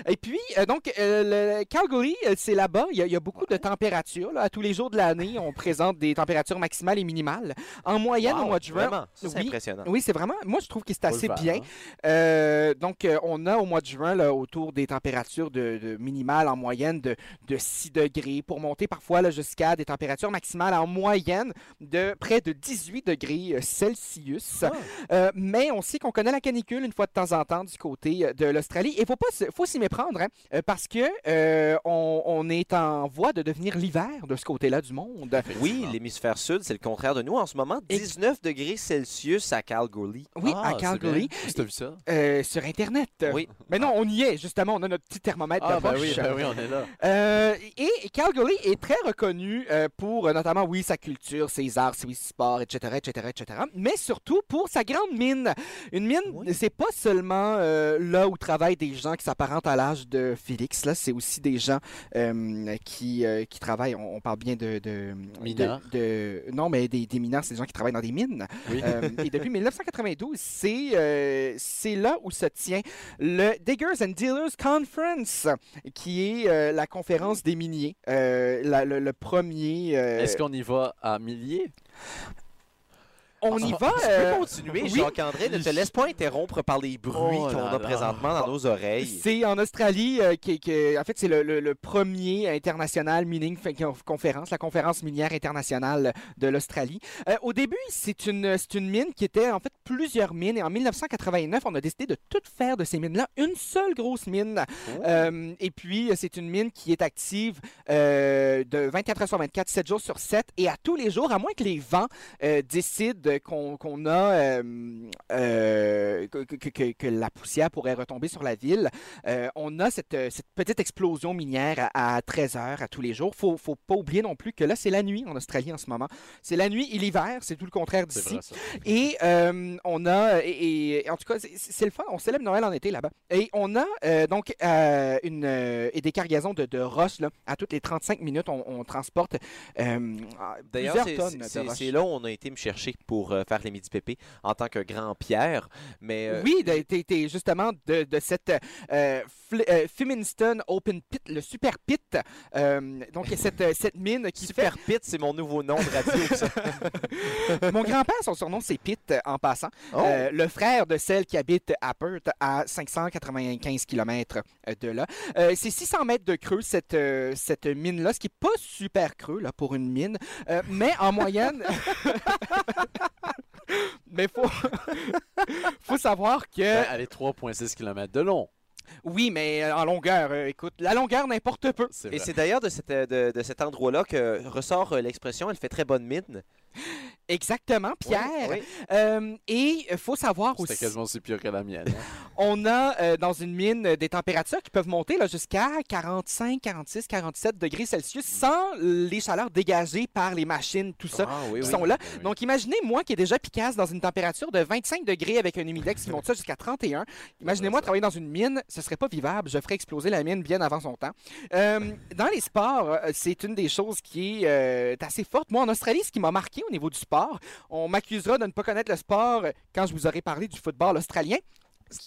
Et puis, euh, donc, euh, le Calgary, c'est là-bas. Il y, a- il y a beaucoup de températures. là. À tous les jours de l'année, on présente des températures maximales et minimales. En moyenne, Wow, au mois de juin. C'est Oui. impressionnant. Oui, c'est vraiment. Moi, je trouve que c'est assez faire, bien. hein. Euh, donc, euh, on a au mois de juin, là, autour des températures de, de minimales en moyenne de, de 6 degrés, pour monter parfois jusqu'à des températures maximales en moyenne de près de 18 degrés euh, Celsius. Ah. Euh, mais on sait qu'on connaît la canicule une fois de temps en temps du côté de l'Australie. Et il faut pas faut s'y méprendre, hein, parce que on, on est en voie de devenir l'hiver de ce côté-là du monde. Oui, l'hémisphère sud, c'est le contraire de nous. En ce moment, 19 degrés Celsius à Calgary. Oui, Ah, à c'est Calgary, bien. Où t'as vu ça? euh, sur Internet. Oui. Mais non, on y est, justement. On a notre petit thermomètre Ah, de ben poche. oui, ben oui, on est là. Euh, et Calgary est très reconnu euh, pour euh, notamment, oui, sa culture, ses arts, ses sports, etc., etc., etc., mais surtout pour sa grande mine. Une mine, Oui. c'est pas seulement euh, là où travaillent des gens qui s'apparentent à l'âge de Félix, là, c'est aussi des gens euh, qui, euh, qui travaillent, on, on parle bien de... de Mineurs. de- de- non, mais des, des mineurs, c'est des gens qui travaillent dans des mines. Oui. Euh, (laughs) et depuis 1992, c'est euh, c'est là où se tient le Diggers and Dealers Conference, qui est euh, la conférence des miniers. La- le, le premier. Est-ce qu'on y va à milliers? On y va. Tu euh, peux continuer, oui. Jacques-André. Ne te laisse pas interrompre par les bruits Oh qu'on a là. présentement dans nos oreilles. C'est en Australie, euh, qui, qui- en fait, c'est le, le- le premier international mining conférence, la conférence minière internationale de l'Australie. Euh, au début, c'est une, une mine qui était en fait plusieurs mines. Et en 1989, on a décidé de tout faire de ces mines-là une seule grosse mine. Euh, et puis, c'est une mine qui est active euh, de 24 heures sur 24, 7 jours sur 7 et à tous les jours, à moins que les vents euh, qu'on qu'on a euh, euh, que, que- que- que la poussière pourrait retomber sur la ville. Euh, on a cette, cette petite explosion minière à, à 13 heures à tous les jours. Faut, faut pas oublier non plus que là, c'est la nuit en Australie en ce moment. C'est la nuit et l'hiver, c'est tout le contraire d'ici. vrai. Et on a, et, et- en tout cas, c'est- c'est le fun. On célèbre Noël en été là-bas. Et on a donc une, et des cargaisons de, de là, à toutes les 35 minutes. On, on transporte D'ailleurs, plusieurs c'est- tonnes c'est de roches. c'est là où on a été me chercher pour euh, faire les midi pépés en tant que grand Pierre. Mais euh, Oui, t'es justement de, de cette euh, Fimiston Open Pit, le Super Pit. Euh, donc, cette, euh, cette mine qui Super Pit, c'est mon nouveau nom de radio. ça. (laughs) Mon grand-père, son surnom, c'est Pit, euh, en passant. Oh. Euh, le frère de celle qui habite à Perth, à 595 km de là. C'est 600 mètres de creux, cette, cette mine-là, ce qui n'est pas super creux là, pour une mine, mais en moyenne... (laughs) mais il faut... (laughs) faut savoir que... Ben, elle est 3,6 km de long. Oui, mais euh, en longueur, euh, écoute, la longueur n'importe peu. Et c'est d'ailleurs de, cette- de- de cet endroit-là que ressort euh, l'expression « elle fait très bonne mine (laughs) Exactement, Pierre. Oui, oui. Euh, et il faut savoir C'était aussi, quasiment aussi pire que la mienne. hein. (laughs) on a euh, dans une mine euh, des températures qui peuvent monter jusqu'à 45, 46, 47 degrés Celsius sans les chaleurs dégagées par les machines, tout ça. Ah, oui, qui sont là. Donc, imaginez moi qui est déjà picasse dans une température de 25 degrés avec un humidex qui monte ça jusqu'à 31. Imaginez-moi travailler dans une mine, ce serait pas vivable. Je ferais exploser la mine bien avant son temps. Euh, dans les sports, c'est une des choses qui est assez forte. Moi, en Australie, ce qui m'a marqué au niveau du sport, on m'accusera de ne pas connaître le sport quand je vous aurai parlé du football australien.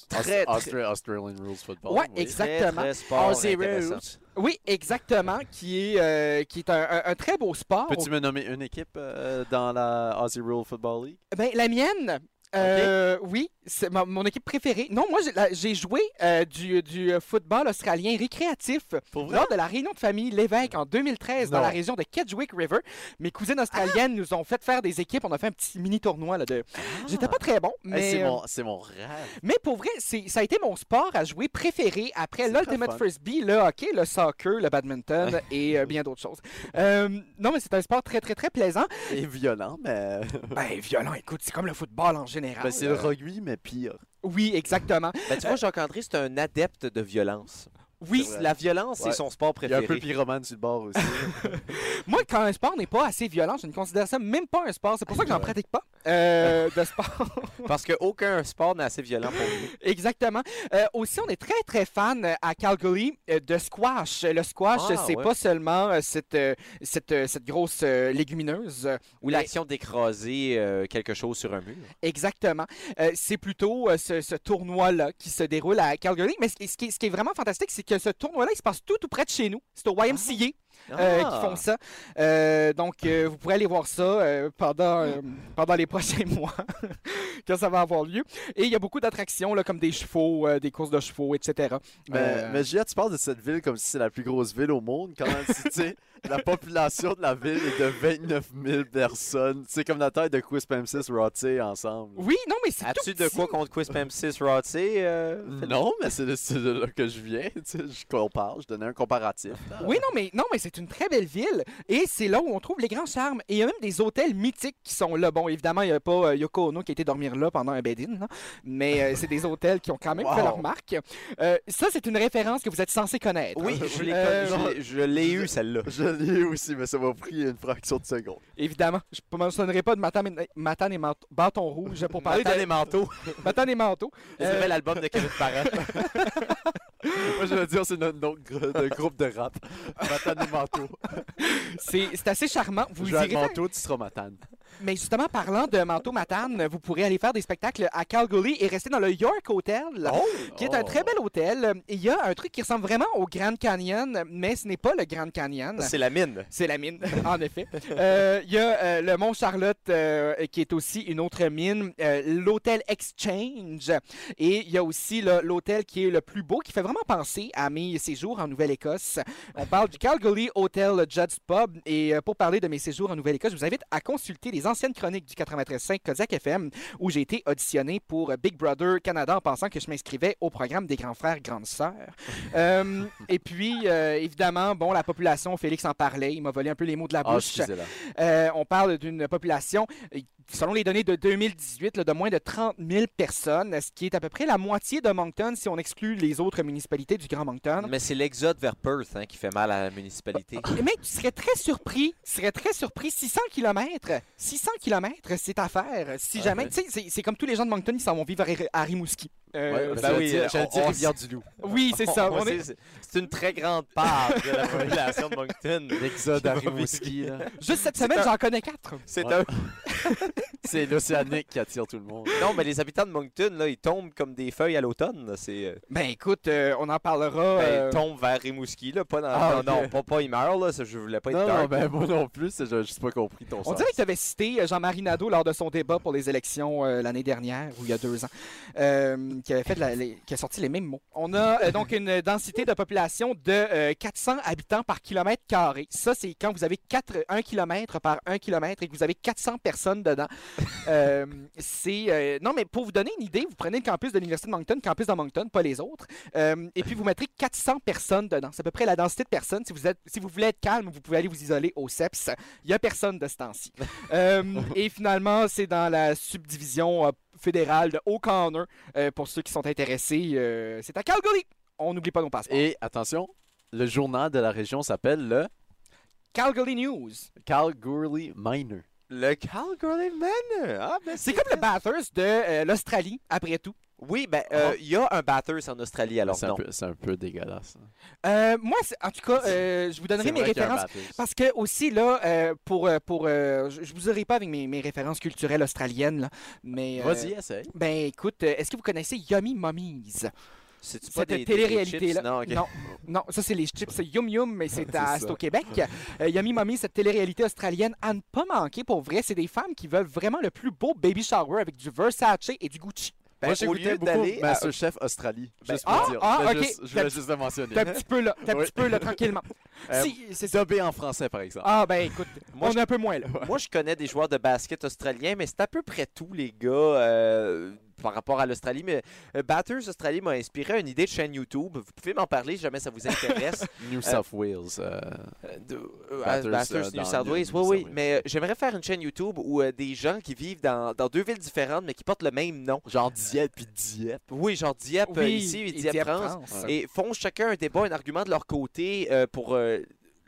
Très, très- Austra- Australian Rules Football. Ouais, oui. exact. Exactement. Très, très sport Aussie intéressant. Rules. Oui, exactement, qui est, euh, qui est un, un- un très beau sport. Peux-tu me nommer une équipe euh, dans la Aussie Rule Football League? Ben, la mienne, euh, oui, c'est ma- mon équipe préférée. Non, moi, j'ai- la- j'ai joué euh, du, du football australien récréatif lors de la réunion de famille Lévesque en 2013 dans la région de Kedgewick River. Mes cousines australiennes nous ont fait faire des équipes. On a fait un petit mini tournoi. Là, de... J'étais pas très bon, Hey, mais, c'est euh, mon, c'est mon rêve. mais pour vrai, c'est- ça a été mon sport à jouer préféré après C'est l'Ultimate. Frisbee, le hockey, le soccer, le badminton et euh, bien d'autres choses. Euh, non, mais c'est un sport très, très, très plaisant. Et violent, mais. Ben, violent, écoute, c'est comme le football en général. Ben, c'est le Euh, rugby, mais pire. Oui, exactement. Ben, tu vois, Jacques-André, c'est un adepte de violence. Oui, la violence, c'est Ouais. son sport Il y a un préféré. peu pyromane sur le bord aussi. (laughs) Moi, quand un sport n'est pas assez violent, je ne considère ça même pas un sport. C'est pour ça que j'en Ouais. pratique pas euh, de sport. (laughs) Parce qu'aucun sport n'est assez violent pour nous. Exactement. Euh, aussi, on est très, très fan euh, à Calgary de squash. Le squash, Ah, c'est ouais. pas seulement cette, cette, cette grosse légumineuse. Ou mais- l'action d'écraser quelque chose sur un mur. Exactement. C'est plutôt ce, ce tournoi-là qui se déroule à Calgary. Mais ce qui, ce qui est- ce qui est vraiment fantastique, c'est que ce tournoi-là, il se passe tout, tout près de chez nous. C'est au YMCA. Euh, Ah. qui font ça. Euh, donc, euh, vous pourrez aller voir ça euh, pendant, euh, pendant les (laughs) prochains mois, (laughs) quand ça va avoir lieu. Et il y a beaucoup d'attractions, là, comme des chevaux, euh, des courses de chevaux, etc. Mais, Euh, mais Gia, tu parles de cette ville comme si c'est la plus grosse ville au monde. Quand même, tu sais, (laughs) la population de la ville est de 29 000 personnes? C'est comme la taille de Quiz Pam6 Rotsey ensemble. Oui, non, mais c'est As-tu tout de quoi contre Quiz Pam6 Rotsey? euh, Philippe? Non, mais c'est de, c'est de là que je viens. tu sais, Je compare, je donnais un comparatif. Oui, non, mais, non, mais c'est une très belle ville. Et c'est là où on trouve les grands charmes. Et il y a même des hôtels mythiques qui sont là. Bon, évidemment, il n'y a pas euh, Yoko Ono qui a été dormir là pendant un bed-in. Mais euh, c'est des hôtels qui ont quand même fait leur marque. Euh, ça, c'est une référence que vous êtes censé connaître. Oui, je l'ai Euh, je l'ai- je l'ai eu, celle-là. Je l'ai eu aussi, mais ça m'a pris une fraction de seconde. Évidemment. Je ne mentionnerai pas de Matane et, Matane et Bâton Rouge pour parler Matane de et Manteau. Matane et Manteau. C'est Euh, l'album de Kevin Parent. (laughs) Moi, je veux dire, c'est notre nom de gr- de groupe de rap. Matane et Manteau. c'est assez charmant. Vous à irez Manteau, tu seras Matane. Mais justement, parlant de Manteau Matane, vous pourrez aller faire des spectacles à Calgary et rester dans le York Hotel, qui est un Oh. très bel hôtel. Il y a un truc qui ressemble vraiment au Grand Canyon, mais ce n'est pas le Grand Canyon. C'est la mine. C'est la mine, (laughs) en effet. Euh, Il y a euh, le Mont Charlotte, euh, qui est aussi une autre mine, l'hôtel Exchange, et il y a aussi l'hôtel qui est le plus beau, qui fait vraiment penser à mes séjours en Nouvelle-Écosse. On parle du Calgary Hotel Judd's Pub, et pour parler de mes séjours en Nouvelle-Écosse, je vous invite à consulter les anciennes chroniques du 93.5 Kodiak FM, où j'ai été auditionné pour Big Brother Canada en pensant que je m'inscrivais au programme des grands frères, grandes sœurs. (laughs) Euh, et puis, euh, évidemment, bon, la population, Félix en parlait, il m'a volé un peu les mots de la Ah, bouche. Euh, on parle d'une population, selon les données de 2018, là, de moins de 30 000 personnes, ce qui est à peu près la moitié de Moncton si on exclut les autres municipalités du Grand Moncton. Mais c'est l'exode vers Perth hein, qui fait mal à la municipalité. Mais tu serais très surpris, tu serais très surpris, 600 km, 600 km, c'est à faire. Si Ah, jamais, tu sais, c'est- comme tous les gens de Moncton, ils s'en vont vivre à Rimouski. Euh, Ouais, ben oui, dire- j'allais on- dire on- Rivière-du-Loup. (laughs) oui, c'est ça. On on est- C'est c'est une très grande part de la population de Moncton. (laughs) L'exode à Rimouski, là. Juste cette semaine, un- j'en connais quatre. C'est Ouais. un... (laughs) C'est l'Océanique qui attire tout le monde. Non, mais les habitants de Moncton, là, ils tombent comme des feuilles à l'automne. là. C'est... euh, Ben écoute, euh, on en parlera. ben, euh, ils tombent vers Rimouski, là. Pas dans... Ah, non, non, pas, pas ils meurent, là. ça, je voulais pas être Non, non, dark. ben moi non plus, j'ai juste pas compris ton On sens. dirait que tu avais cité euh, Jean-Marie Nadeau lors de son débat pour les élections euh, l'année dernière, ou il y a deux ans, euh, qui avait fait la- les- qui a sorti les mêmes mots. On a euh, donc une densité de population de euh, 400 habitants par kilomètre carré. Ça, c'est quand vous avez 4, 1 km par 1 km et que vous avez 400 personnes dedans. (laughs) Euh, c'est euh, non, mais pour vous donner une idée, vous prenez le campus de l'Université de Moncton, campus de Moncton, pas les autres, euh, et puis vous mettrez 400 personnes dedans. C'est à peu près la densité de personnes. Si vous, êtes, si vous voulez être calme, vous pouvez aller vous isoler au CEPS. Il n'y a personne de ce temps-ci. (laughs) Euh, et finalement, c'est dans la subdivision fédérale de O'Connor. Euh, pour ceux qui sont intéressés, euh, c'est à Calgary. On n'oublie pas nos passeports. Et attention, le journal de la région s'appelle le Calgary News. Calgary Miner. Le Calgary Man! Ah, ben, C'est comme le Bathurst de euh, l'Australie, après tout. Oui, ben, euh, il y a un Bathurst en Australie, alors C'est un, non. peu- c'est un peu dégueulasse. hein. Euh, moi, c'est- en tout cas, euh, je vous donnerai mes références. Parce que aussi, là, euh, pour, euh, pour euh, je, je vous aurai pas avec mes, mes références culturelles australiennes, là, mais... euh, Vas-y, essaye. Ben écoute, euh, est-ce que vous connaissez Yummy Mummies? C'est-tu pas Cette des, des- des télé-réalité-là. chips? Non, ok. non, non, ça c'est les chips Yum Yum, mais (laughs) c'est C'est à- ça. c'est au Québec. Euh, Yummy Mummy, cette télé-réalité australienne à ne pas manquer pour vrai. C'est des femmes qui veulent vraiment le plus beau baby shower avec du Versace et du Gucci. Ben, Moi, au lieu d'aller à- Masterchef Australie. Ben, juste pour ah, dire. ah, je voulais ok. juste, je voulais T'as- juste le mentionner. T'es un petit peu là, t'es un Oui. petit peu là, tranquillement. (laughs) Euh, Si, c'est. Dobé en français, par exemple. Ah ben écoute, (laughs) Moi, on est un peu moins là. (laughs) Moi, je connais des joueurs de basket australiens, mais c'est à peu près tout, les gars. Euh, par rapport à l'Australie. Mais euh, Batters Australie m'a inspiré une idée de chaîne YouTube. Vous pouvez m'en parler si jamais ça vous intéresse. (laughs) New South Wales. euh, de- euh, euh, New South le Wales. New Oui, South oui. Wales. Mais euh, j'aimerais faire une chaîne YouTube où euh, des gens qui vivent dans, dans deux villes différentes, mais qui portent le même nom. genre Dieppe puis Dieppe. Oui, genre Dieppe Oui, ici et et Dieppe, Dieppe, France. France. Et font chacun un débat, un argument de leur côté euh, pour euh,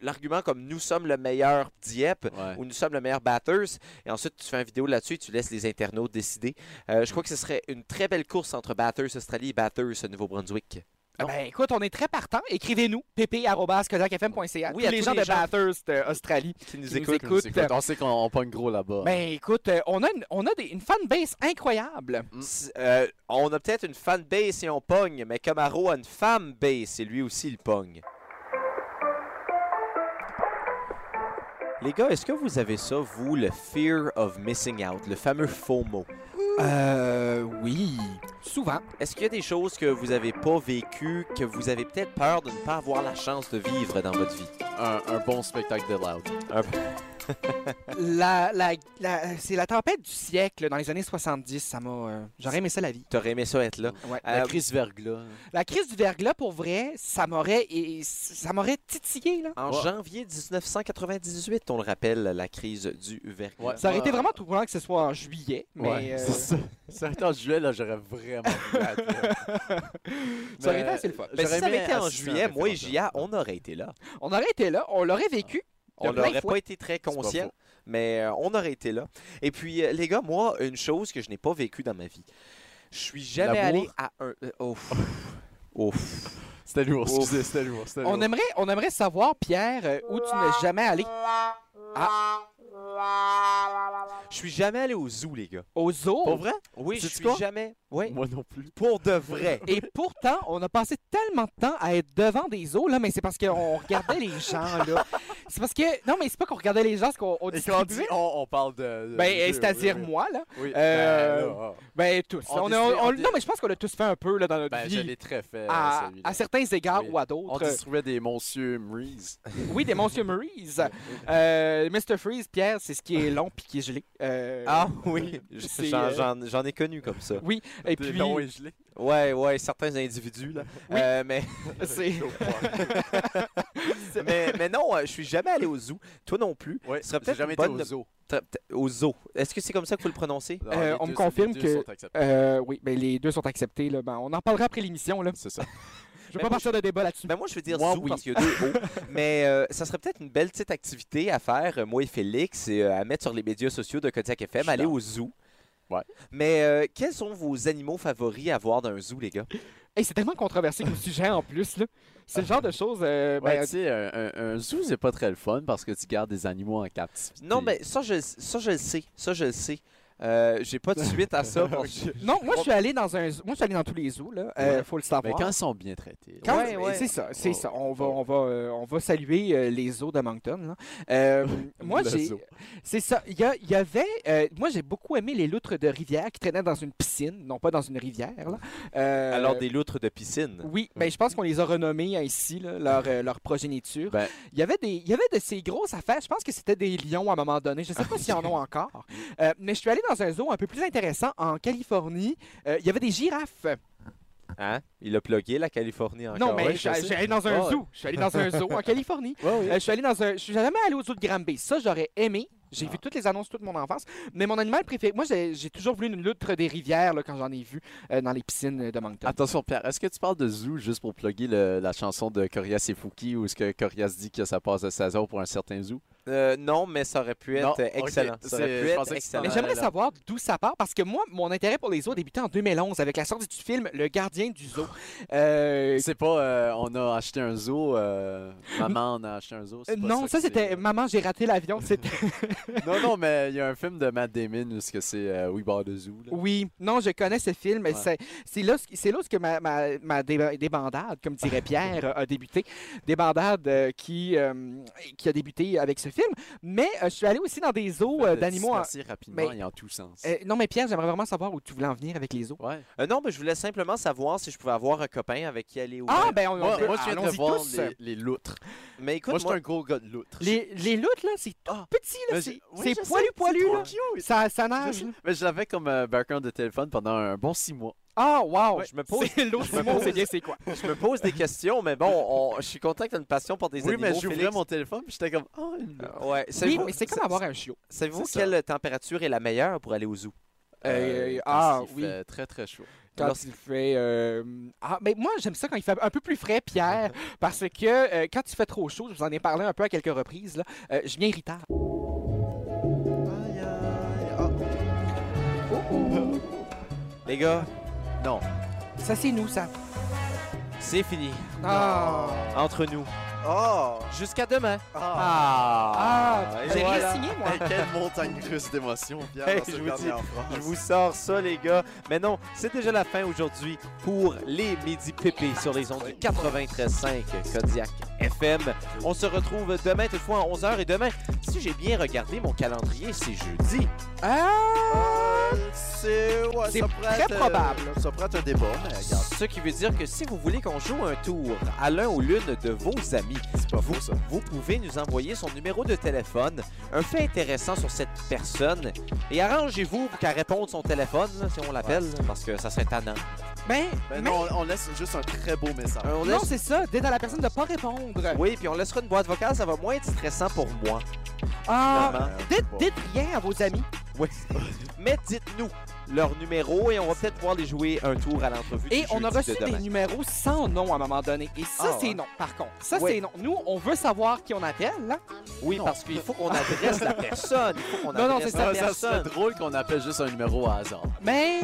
l'argument comme nous sommes le meilleur Dieppe Ouais. ou nous sommes le meilleur Batters. Et ensuite, tu fais une vidéo là-dessus et tu laisses les internautes décider. Euh, je crois que ce serait une très belle course entre Batters Australie et Batters Nouveau-Brunswick. Ah Ben, écoute, on est très partant. Écrivez-nous, pp.kodiakfm.ca. Oui, tous à les tous gens les de gens. Bathurst, euh, Australie. Qui nous Qui nous écoutent. Écoute, on sait qu'on on pogne gros là-bas. Ben, écoute, euh, on a une, on a des- une fanbase incroyable. Euh, on a peut-être une fanbase et on pogne, mais Camaro a une femme base et lui aussi il pogne. Les gars, est-ce que vous avez ça, vous, le fear of missing out, le fameux FOMO? Euh, oui. Souvent. Est-ce qu'il y a des choses que vous n'avez pas vécues, que vous avez peut-être peur de ne pas avoir la chance de vivre dans votre vie? un, un bon spectacle de Loud. (laughs) La, la, la- c'est la tempête du siècle dans les années 70. Ça m'a. euh, J'aurais aimé ça la vie. T'aurais aimé ça être là? Ouais. Euh, La crise verglas. La crise du verglas, pour vrai, ça m'aurait, et, ça m'aurait titillé. Là. En Ouais. janvier 1998, on le rappelle, la crise du verglas. Ouais. Ça aurait été vraiment tout que ce soit en juillet. Mais Ouais, euh, c'est ça. (laughs) Ça aurait été en juillet, là, j'aurais vraiment. (laughs) Ça aurait été Mais assez le fun. Ben, si ça avait été en juillet, moi et. Gia, on aurait été là. on aurait été là, on l'aurait vécu. On n'aurait pas été très conscient, mais euh, on aurait été là. Et puis, euh, les gars, moi, une chose que je n'ai pas vécue dans ma vie, je suis jamais allé à un... euh, ouf. (laughs) Ouf. C'était lourd, excusez, c'était lourd. On aimerait, on aimerait savoir, Pierre, où tu n'es jamais allé? Je suis jamais allé au zoo, les gars. Au zoo? Pour vrai? Oui, je suis jamais... Oui, Moi non plus. pour de vrai. Et pourtant, on a passé tellement de temps à être devant des zoos, là, mais c'est parce qu'on regardait les gens, là. C'est parce que. Non, mais c'est pas qu'on regardait les gens, c'est qu'on on Et quand on dit distribuait. on, on parle de. de- Ben, c'est-à-dire oui, oui. moi, là. Oui. Euh, ben, là, ah. Ben, tous. On On a- on- on non, mais je pense qu'on l'a tous fait un peu, là, dans notre Ben, je vie. l'ai très fait. À, certains égards Oui. ou à On d'autres. distribuait des Monsieur Mreeze. Oui, des Monsieur Murray's. (laughs) Euh, Mr. Freeze, Pierre, c'est ce qui est long puis qui est gelé. Euh, Ah oui, (laughs) j'en, euh, j'en- ai connu comme ça. Oui, et Des puis. longs et gelés. Ouais, ouais, certains individus, là. Oui. Euh, mais, (laughs) (laughs) c'est- mais, mais non, euh, je suis jamais allé au zoo. Toi non plus. Ouais, Ce serait peut-être jamais une été bonne- au zoo. Au zoo. Est-ce que c'est comme ça qu'il faut le prononcer? Non, Euh, on me deux- confirme les deux que- sont acceptés. Euh, oui, ben les deux sont acceptés. Là. Ben, on en parlera après l'émission. Là. C'est ça. Je veux Ben, pas partir de débat là-dessus. Ben moi, je veux dire Moi, zoo oui. parce qu'il y a deux (laughs) O. Mais euh, ça serait peut-être une belle petite activité à faire, euh, moi et Félix, et euh, à mettre sur les médias sociaux de Kodiak FM, aller au zoo. Ouais. Mais euh, quels sont vos animaux favoris à voir dans un zoo, les gars? (laughs) Hey, c'est tellement controversé comme sujet en plus. là. C'est le genre de choses. euh, Ouais, ben, tu sais, un, un- un zoo, c'est pas très le fun parce que tu gardes des animaux en captivité. Non, mais ça, je, ça, je le sais. Ça, je le sais. Euh, J'ai pas de (laughs) suite à ça. pour- non, moi je suis allé dans un. zoo- Moi je suis allé dans tous les zoos. Là. Euh, Ouais. faut le Mais savoir. quand ils sont bien traités. Quand- Ouais, ouais. C'est ça, c'est Oh. ça. On va, on va, euh, on va saluer euh, les zoos de Moncton. là. Euh, (laughs) moi, Le j'ai, zoo. c'est ça. Il y, a- il y avait, euh, moi, j'ai beaucoup aimé les loutres de rivière qui traînaient dans une piscine, non pas dans une rivière. là. Euh, Alors, des loutres de piscine. Oui, ben, je pense qu'on les a renommés ainsi, là, leur, euh, leur progéniture. Ben- il, y avait des, il y avait de ces grosses affaires. Je pense que c'était des lions à un moment donné. Je ne sais pas s'ils en ont encore. (laughs) Euh, mais je suis allé dans un zoo un peu plus intéressant en Californie. Euh, il y avait des girafes. Hein? Il a plugué la Californie encore. non, mais ouais, je, suis allé dans un zoo. Je suis allé dans un zoo en (laughs) Californie. Ouais. Euh, je suis allé dans un. Je suis jamais allé au zoo de Granby. Ça, j'aurais aimé. J'ai Ah. vu toutes les annonces toute mon enfance. Mais mon animal préféré, moi, j'ai j'ai toujours voulu une loutre des rivières là, quand j'en ai vu euh, dans les piscines de Moncton. Attention, Pierre, est-ce que tu parles de zoo juste pour plugger le- la chanson de Corias et Fouki ou est-ce que Corias dit que ça passe de saison pour un certain zoo? Euh, non, mais ça aurait pu être Non, euh, excellent. Ça aurait c'est- pu être excellent. Mais j'aimerais savoir d'où ça part parce que moi, mon intérêt pour les zoos a débuté en 2011 avec la sortie du film Le gardien du zoo. Euh, C'est pas euh, on a acheté un zoo, euh, (laughs) maman on a acheté un zoo. c'est pas non, ça c'était Maman, j'ai raté l'avion. (laughs) (laughs) Non, non, mais il y a un film de Matt Damon où c'est que c'est euh, We Bought a Zoo. là. Oui, non, je connais ce film. Ouais. C'est- C'est là, c'est là que ma, ma, ma déba- débandade, comme dirait Pierre, a débuté. Débandade euh, qui, euh, qui a débuté avec ce film. Mais euh, je suis allé aussi dans des zoos euh, d'animaux. en- Assez rapidement Mais- et en tous sens. Euh, non, mais Pierre, j'aimerais vraiment savoir où tu voulais en venir avec les zoos. Ouais. Euh, non, mais je voulais simplement savoir si je pouvais avoir un copain avec qui aller au Ah, ben, on, Moi, on- moi, je viens de voir les, les loutres. Mais écoute, Moi, je suis un gros gars de loutres. Les, les loutres, là, c'est tout Ah. petit, là. C'est oui, poilu, poilu, là. cute. Ça, ça nage. Mais je l'avais comme euh, background de téléphone pendant un bon six mois. Ah, wow. je me pose- (laughs) C'est l'autre je me Simon, pose- c'est bien, c'est quoi? (laughs) je me pose des questions, mais bon, on- je suis content que tu aies une passion pour des Oui, animaux. mais j'ouvrais mon téléphone puis j'étais comme oh. Euh, ouais. Oui, Savez-vous- mais c'est comme avoir un chiot. Savez-vous ça. quelle température est la meilleure pour aller au zoo? Euh, quand ah, il oui. fait très très chaud. Quand Lorsqu'il- il fait. euh, Ah, mais moi, j'aime ça quand il fait un peu plus frais, Pierre, (laughs) parce que euh, quand il fait trop chaud, je vous en ai parlé un peu à quelques reprises, là, euh, je viens irritable. Aïe, aïe, ah. Les gars, Non. Ça, c'est nous, ça. c'est fini. Ah. Entre nous. Oh! Jusqu'à demain. Ah. et J'ai voilà. rien signé, moi. Hey, quelle montagne russe d'émotions, Pierre, Hey, dans cette je vous dis. Je vous sors ça, les gars. Mais non, c'est déjà la fin aujourd'hui pour les Midi Pépé sur les ondes du 93.5 Kodiak FM. On se retrouve demain, toutefois, à 11h. Et demain, si j'ai bien regardé mon calendrier, c'est jeudi. Ah. C'est ouais, très être, euh, probable. ça pourrait être un débat, mais regarde, Ce qui veut dire que si vous voulez qu'on joue un tour à l'un ou l'une de vos amis, c'est pas vous, faux ça. vous pouvez nous envoyer son numéro de téléphone, un fait intéressant sur cette personne, et arrangez-vous pour qu'elle réponde son téléphone, là, si on l'appelle, parce que ça serait tannant. Ben, Ben mais- non, on, laisse juste un très beau message. Euh, on non, laisse- c'est ça, d'être à la personne de pas répondre. Oui, puis on laissera une boîte vocale, ça va moins être stressant pour moi. Ah, dites, dites rien à vos amis. Oui. (laughs) Mais dites-nous leur numéro et on va peut-être pouvoir les jouer un tour à l'entrevue. Et du on a reçu de des numéros sans nom à un moment donné. Et ça, Ah, c'est ouais. non, par contre. Ça, Oui. c'est non. Nous, on veut savoir qui on appelle, là. Oui, Non. parce qu'il faut qu'on adresse la personne. Il faut qu'on Non, non, c'est la Ça, serait drôle qu'on appelle juste un numéro au hasard. Mais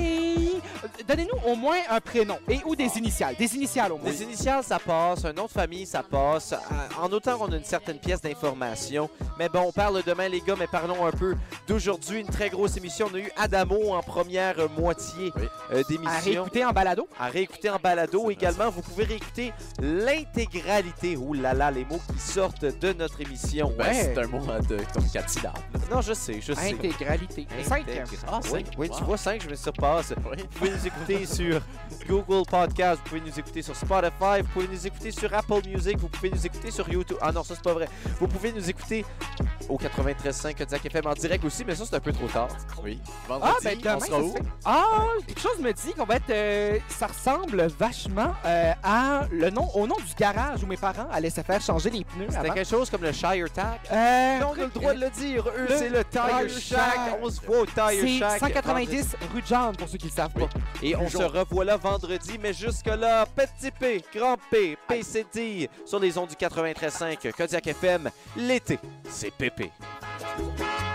donnez-nous au moins un prénom et ou des initiales. Des initiales au moins. Les initiales, ça passe. Un nom de famille, ça passe. Euh, En autant qu'on a une certaine pièce d'information. Mais bon, on parle demain, les gars, mais parlons un peu d'aujourd'hui. Une très grosse émission. On a eu Adamo en première euh, moitié Oui. euh, À d'émission. réécouter en balado. à réécouter en balado également. Vous pouvez réécouter l'intégralité. Ouh là là, les mots qui sortent de notre émission. Ben, Ouais. c'est un mot de, comme quatre syllabes. Non, je sais, je sais. Intégralité. Cinq. Intègre. Ah, oui, cinq. oui, tu vois, 5, je me surpasse. Oui. Vous pouvez nous écouter sur Google Podcast, vous pouvez nous écouter sur Spotify, vous pouvez nous écouter sur Apple Music, vous pouvez nous écouter sur YouTube. Ah non, ça c'est pas vrai. Vous pouvez nous écouter au 93.5 Kodiak FM en direct aussi, mais ça c'est un peu trop tard. Oui. Ah, Vendredi, ben demain, on sera fait. Ah, quelque chose me dit qu'on va être. euh, ça ressemble vachement euh, à le nom, au nom du garage où mes parents allaient se faire changer les pneus. C'était avant. quelque chose comme le Shire Tag. Euh, on a le droit de le dire. Eux, Le c'est le Tire Tire Shack. Shack. On se voit au Tire C'est Shack. 190 rue John pour ceux qui ne le savent pas. Et on se revoit là vendredi, mais jusque-là, petit P, grand P, PCD, sur les ondes du 93.5 Kodiak FM. L'été, c'est pépé. Thank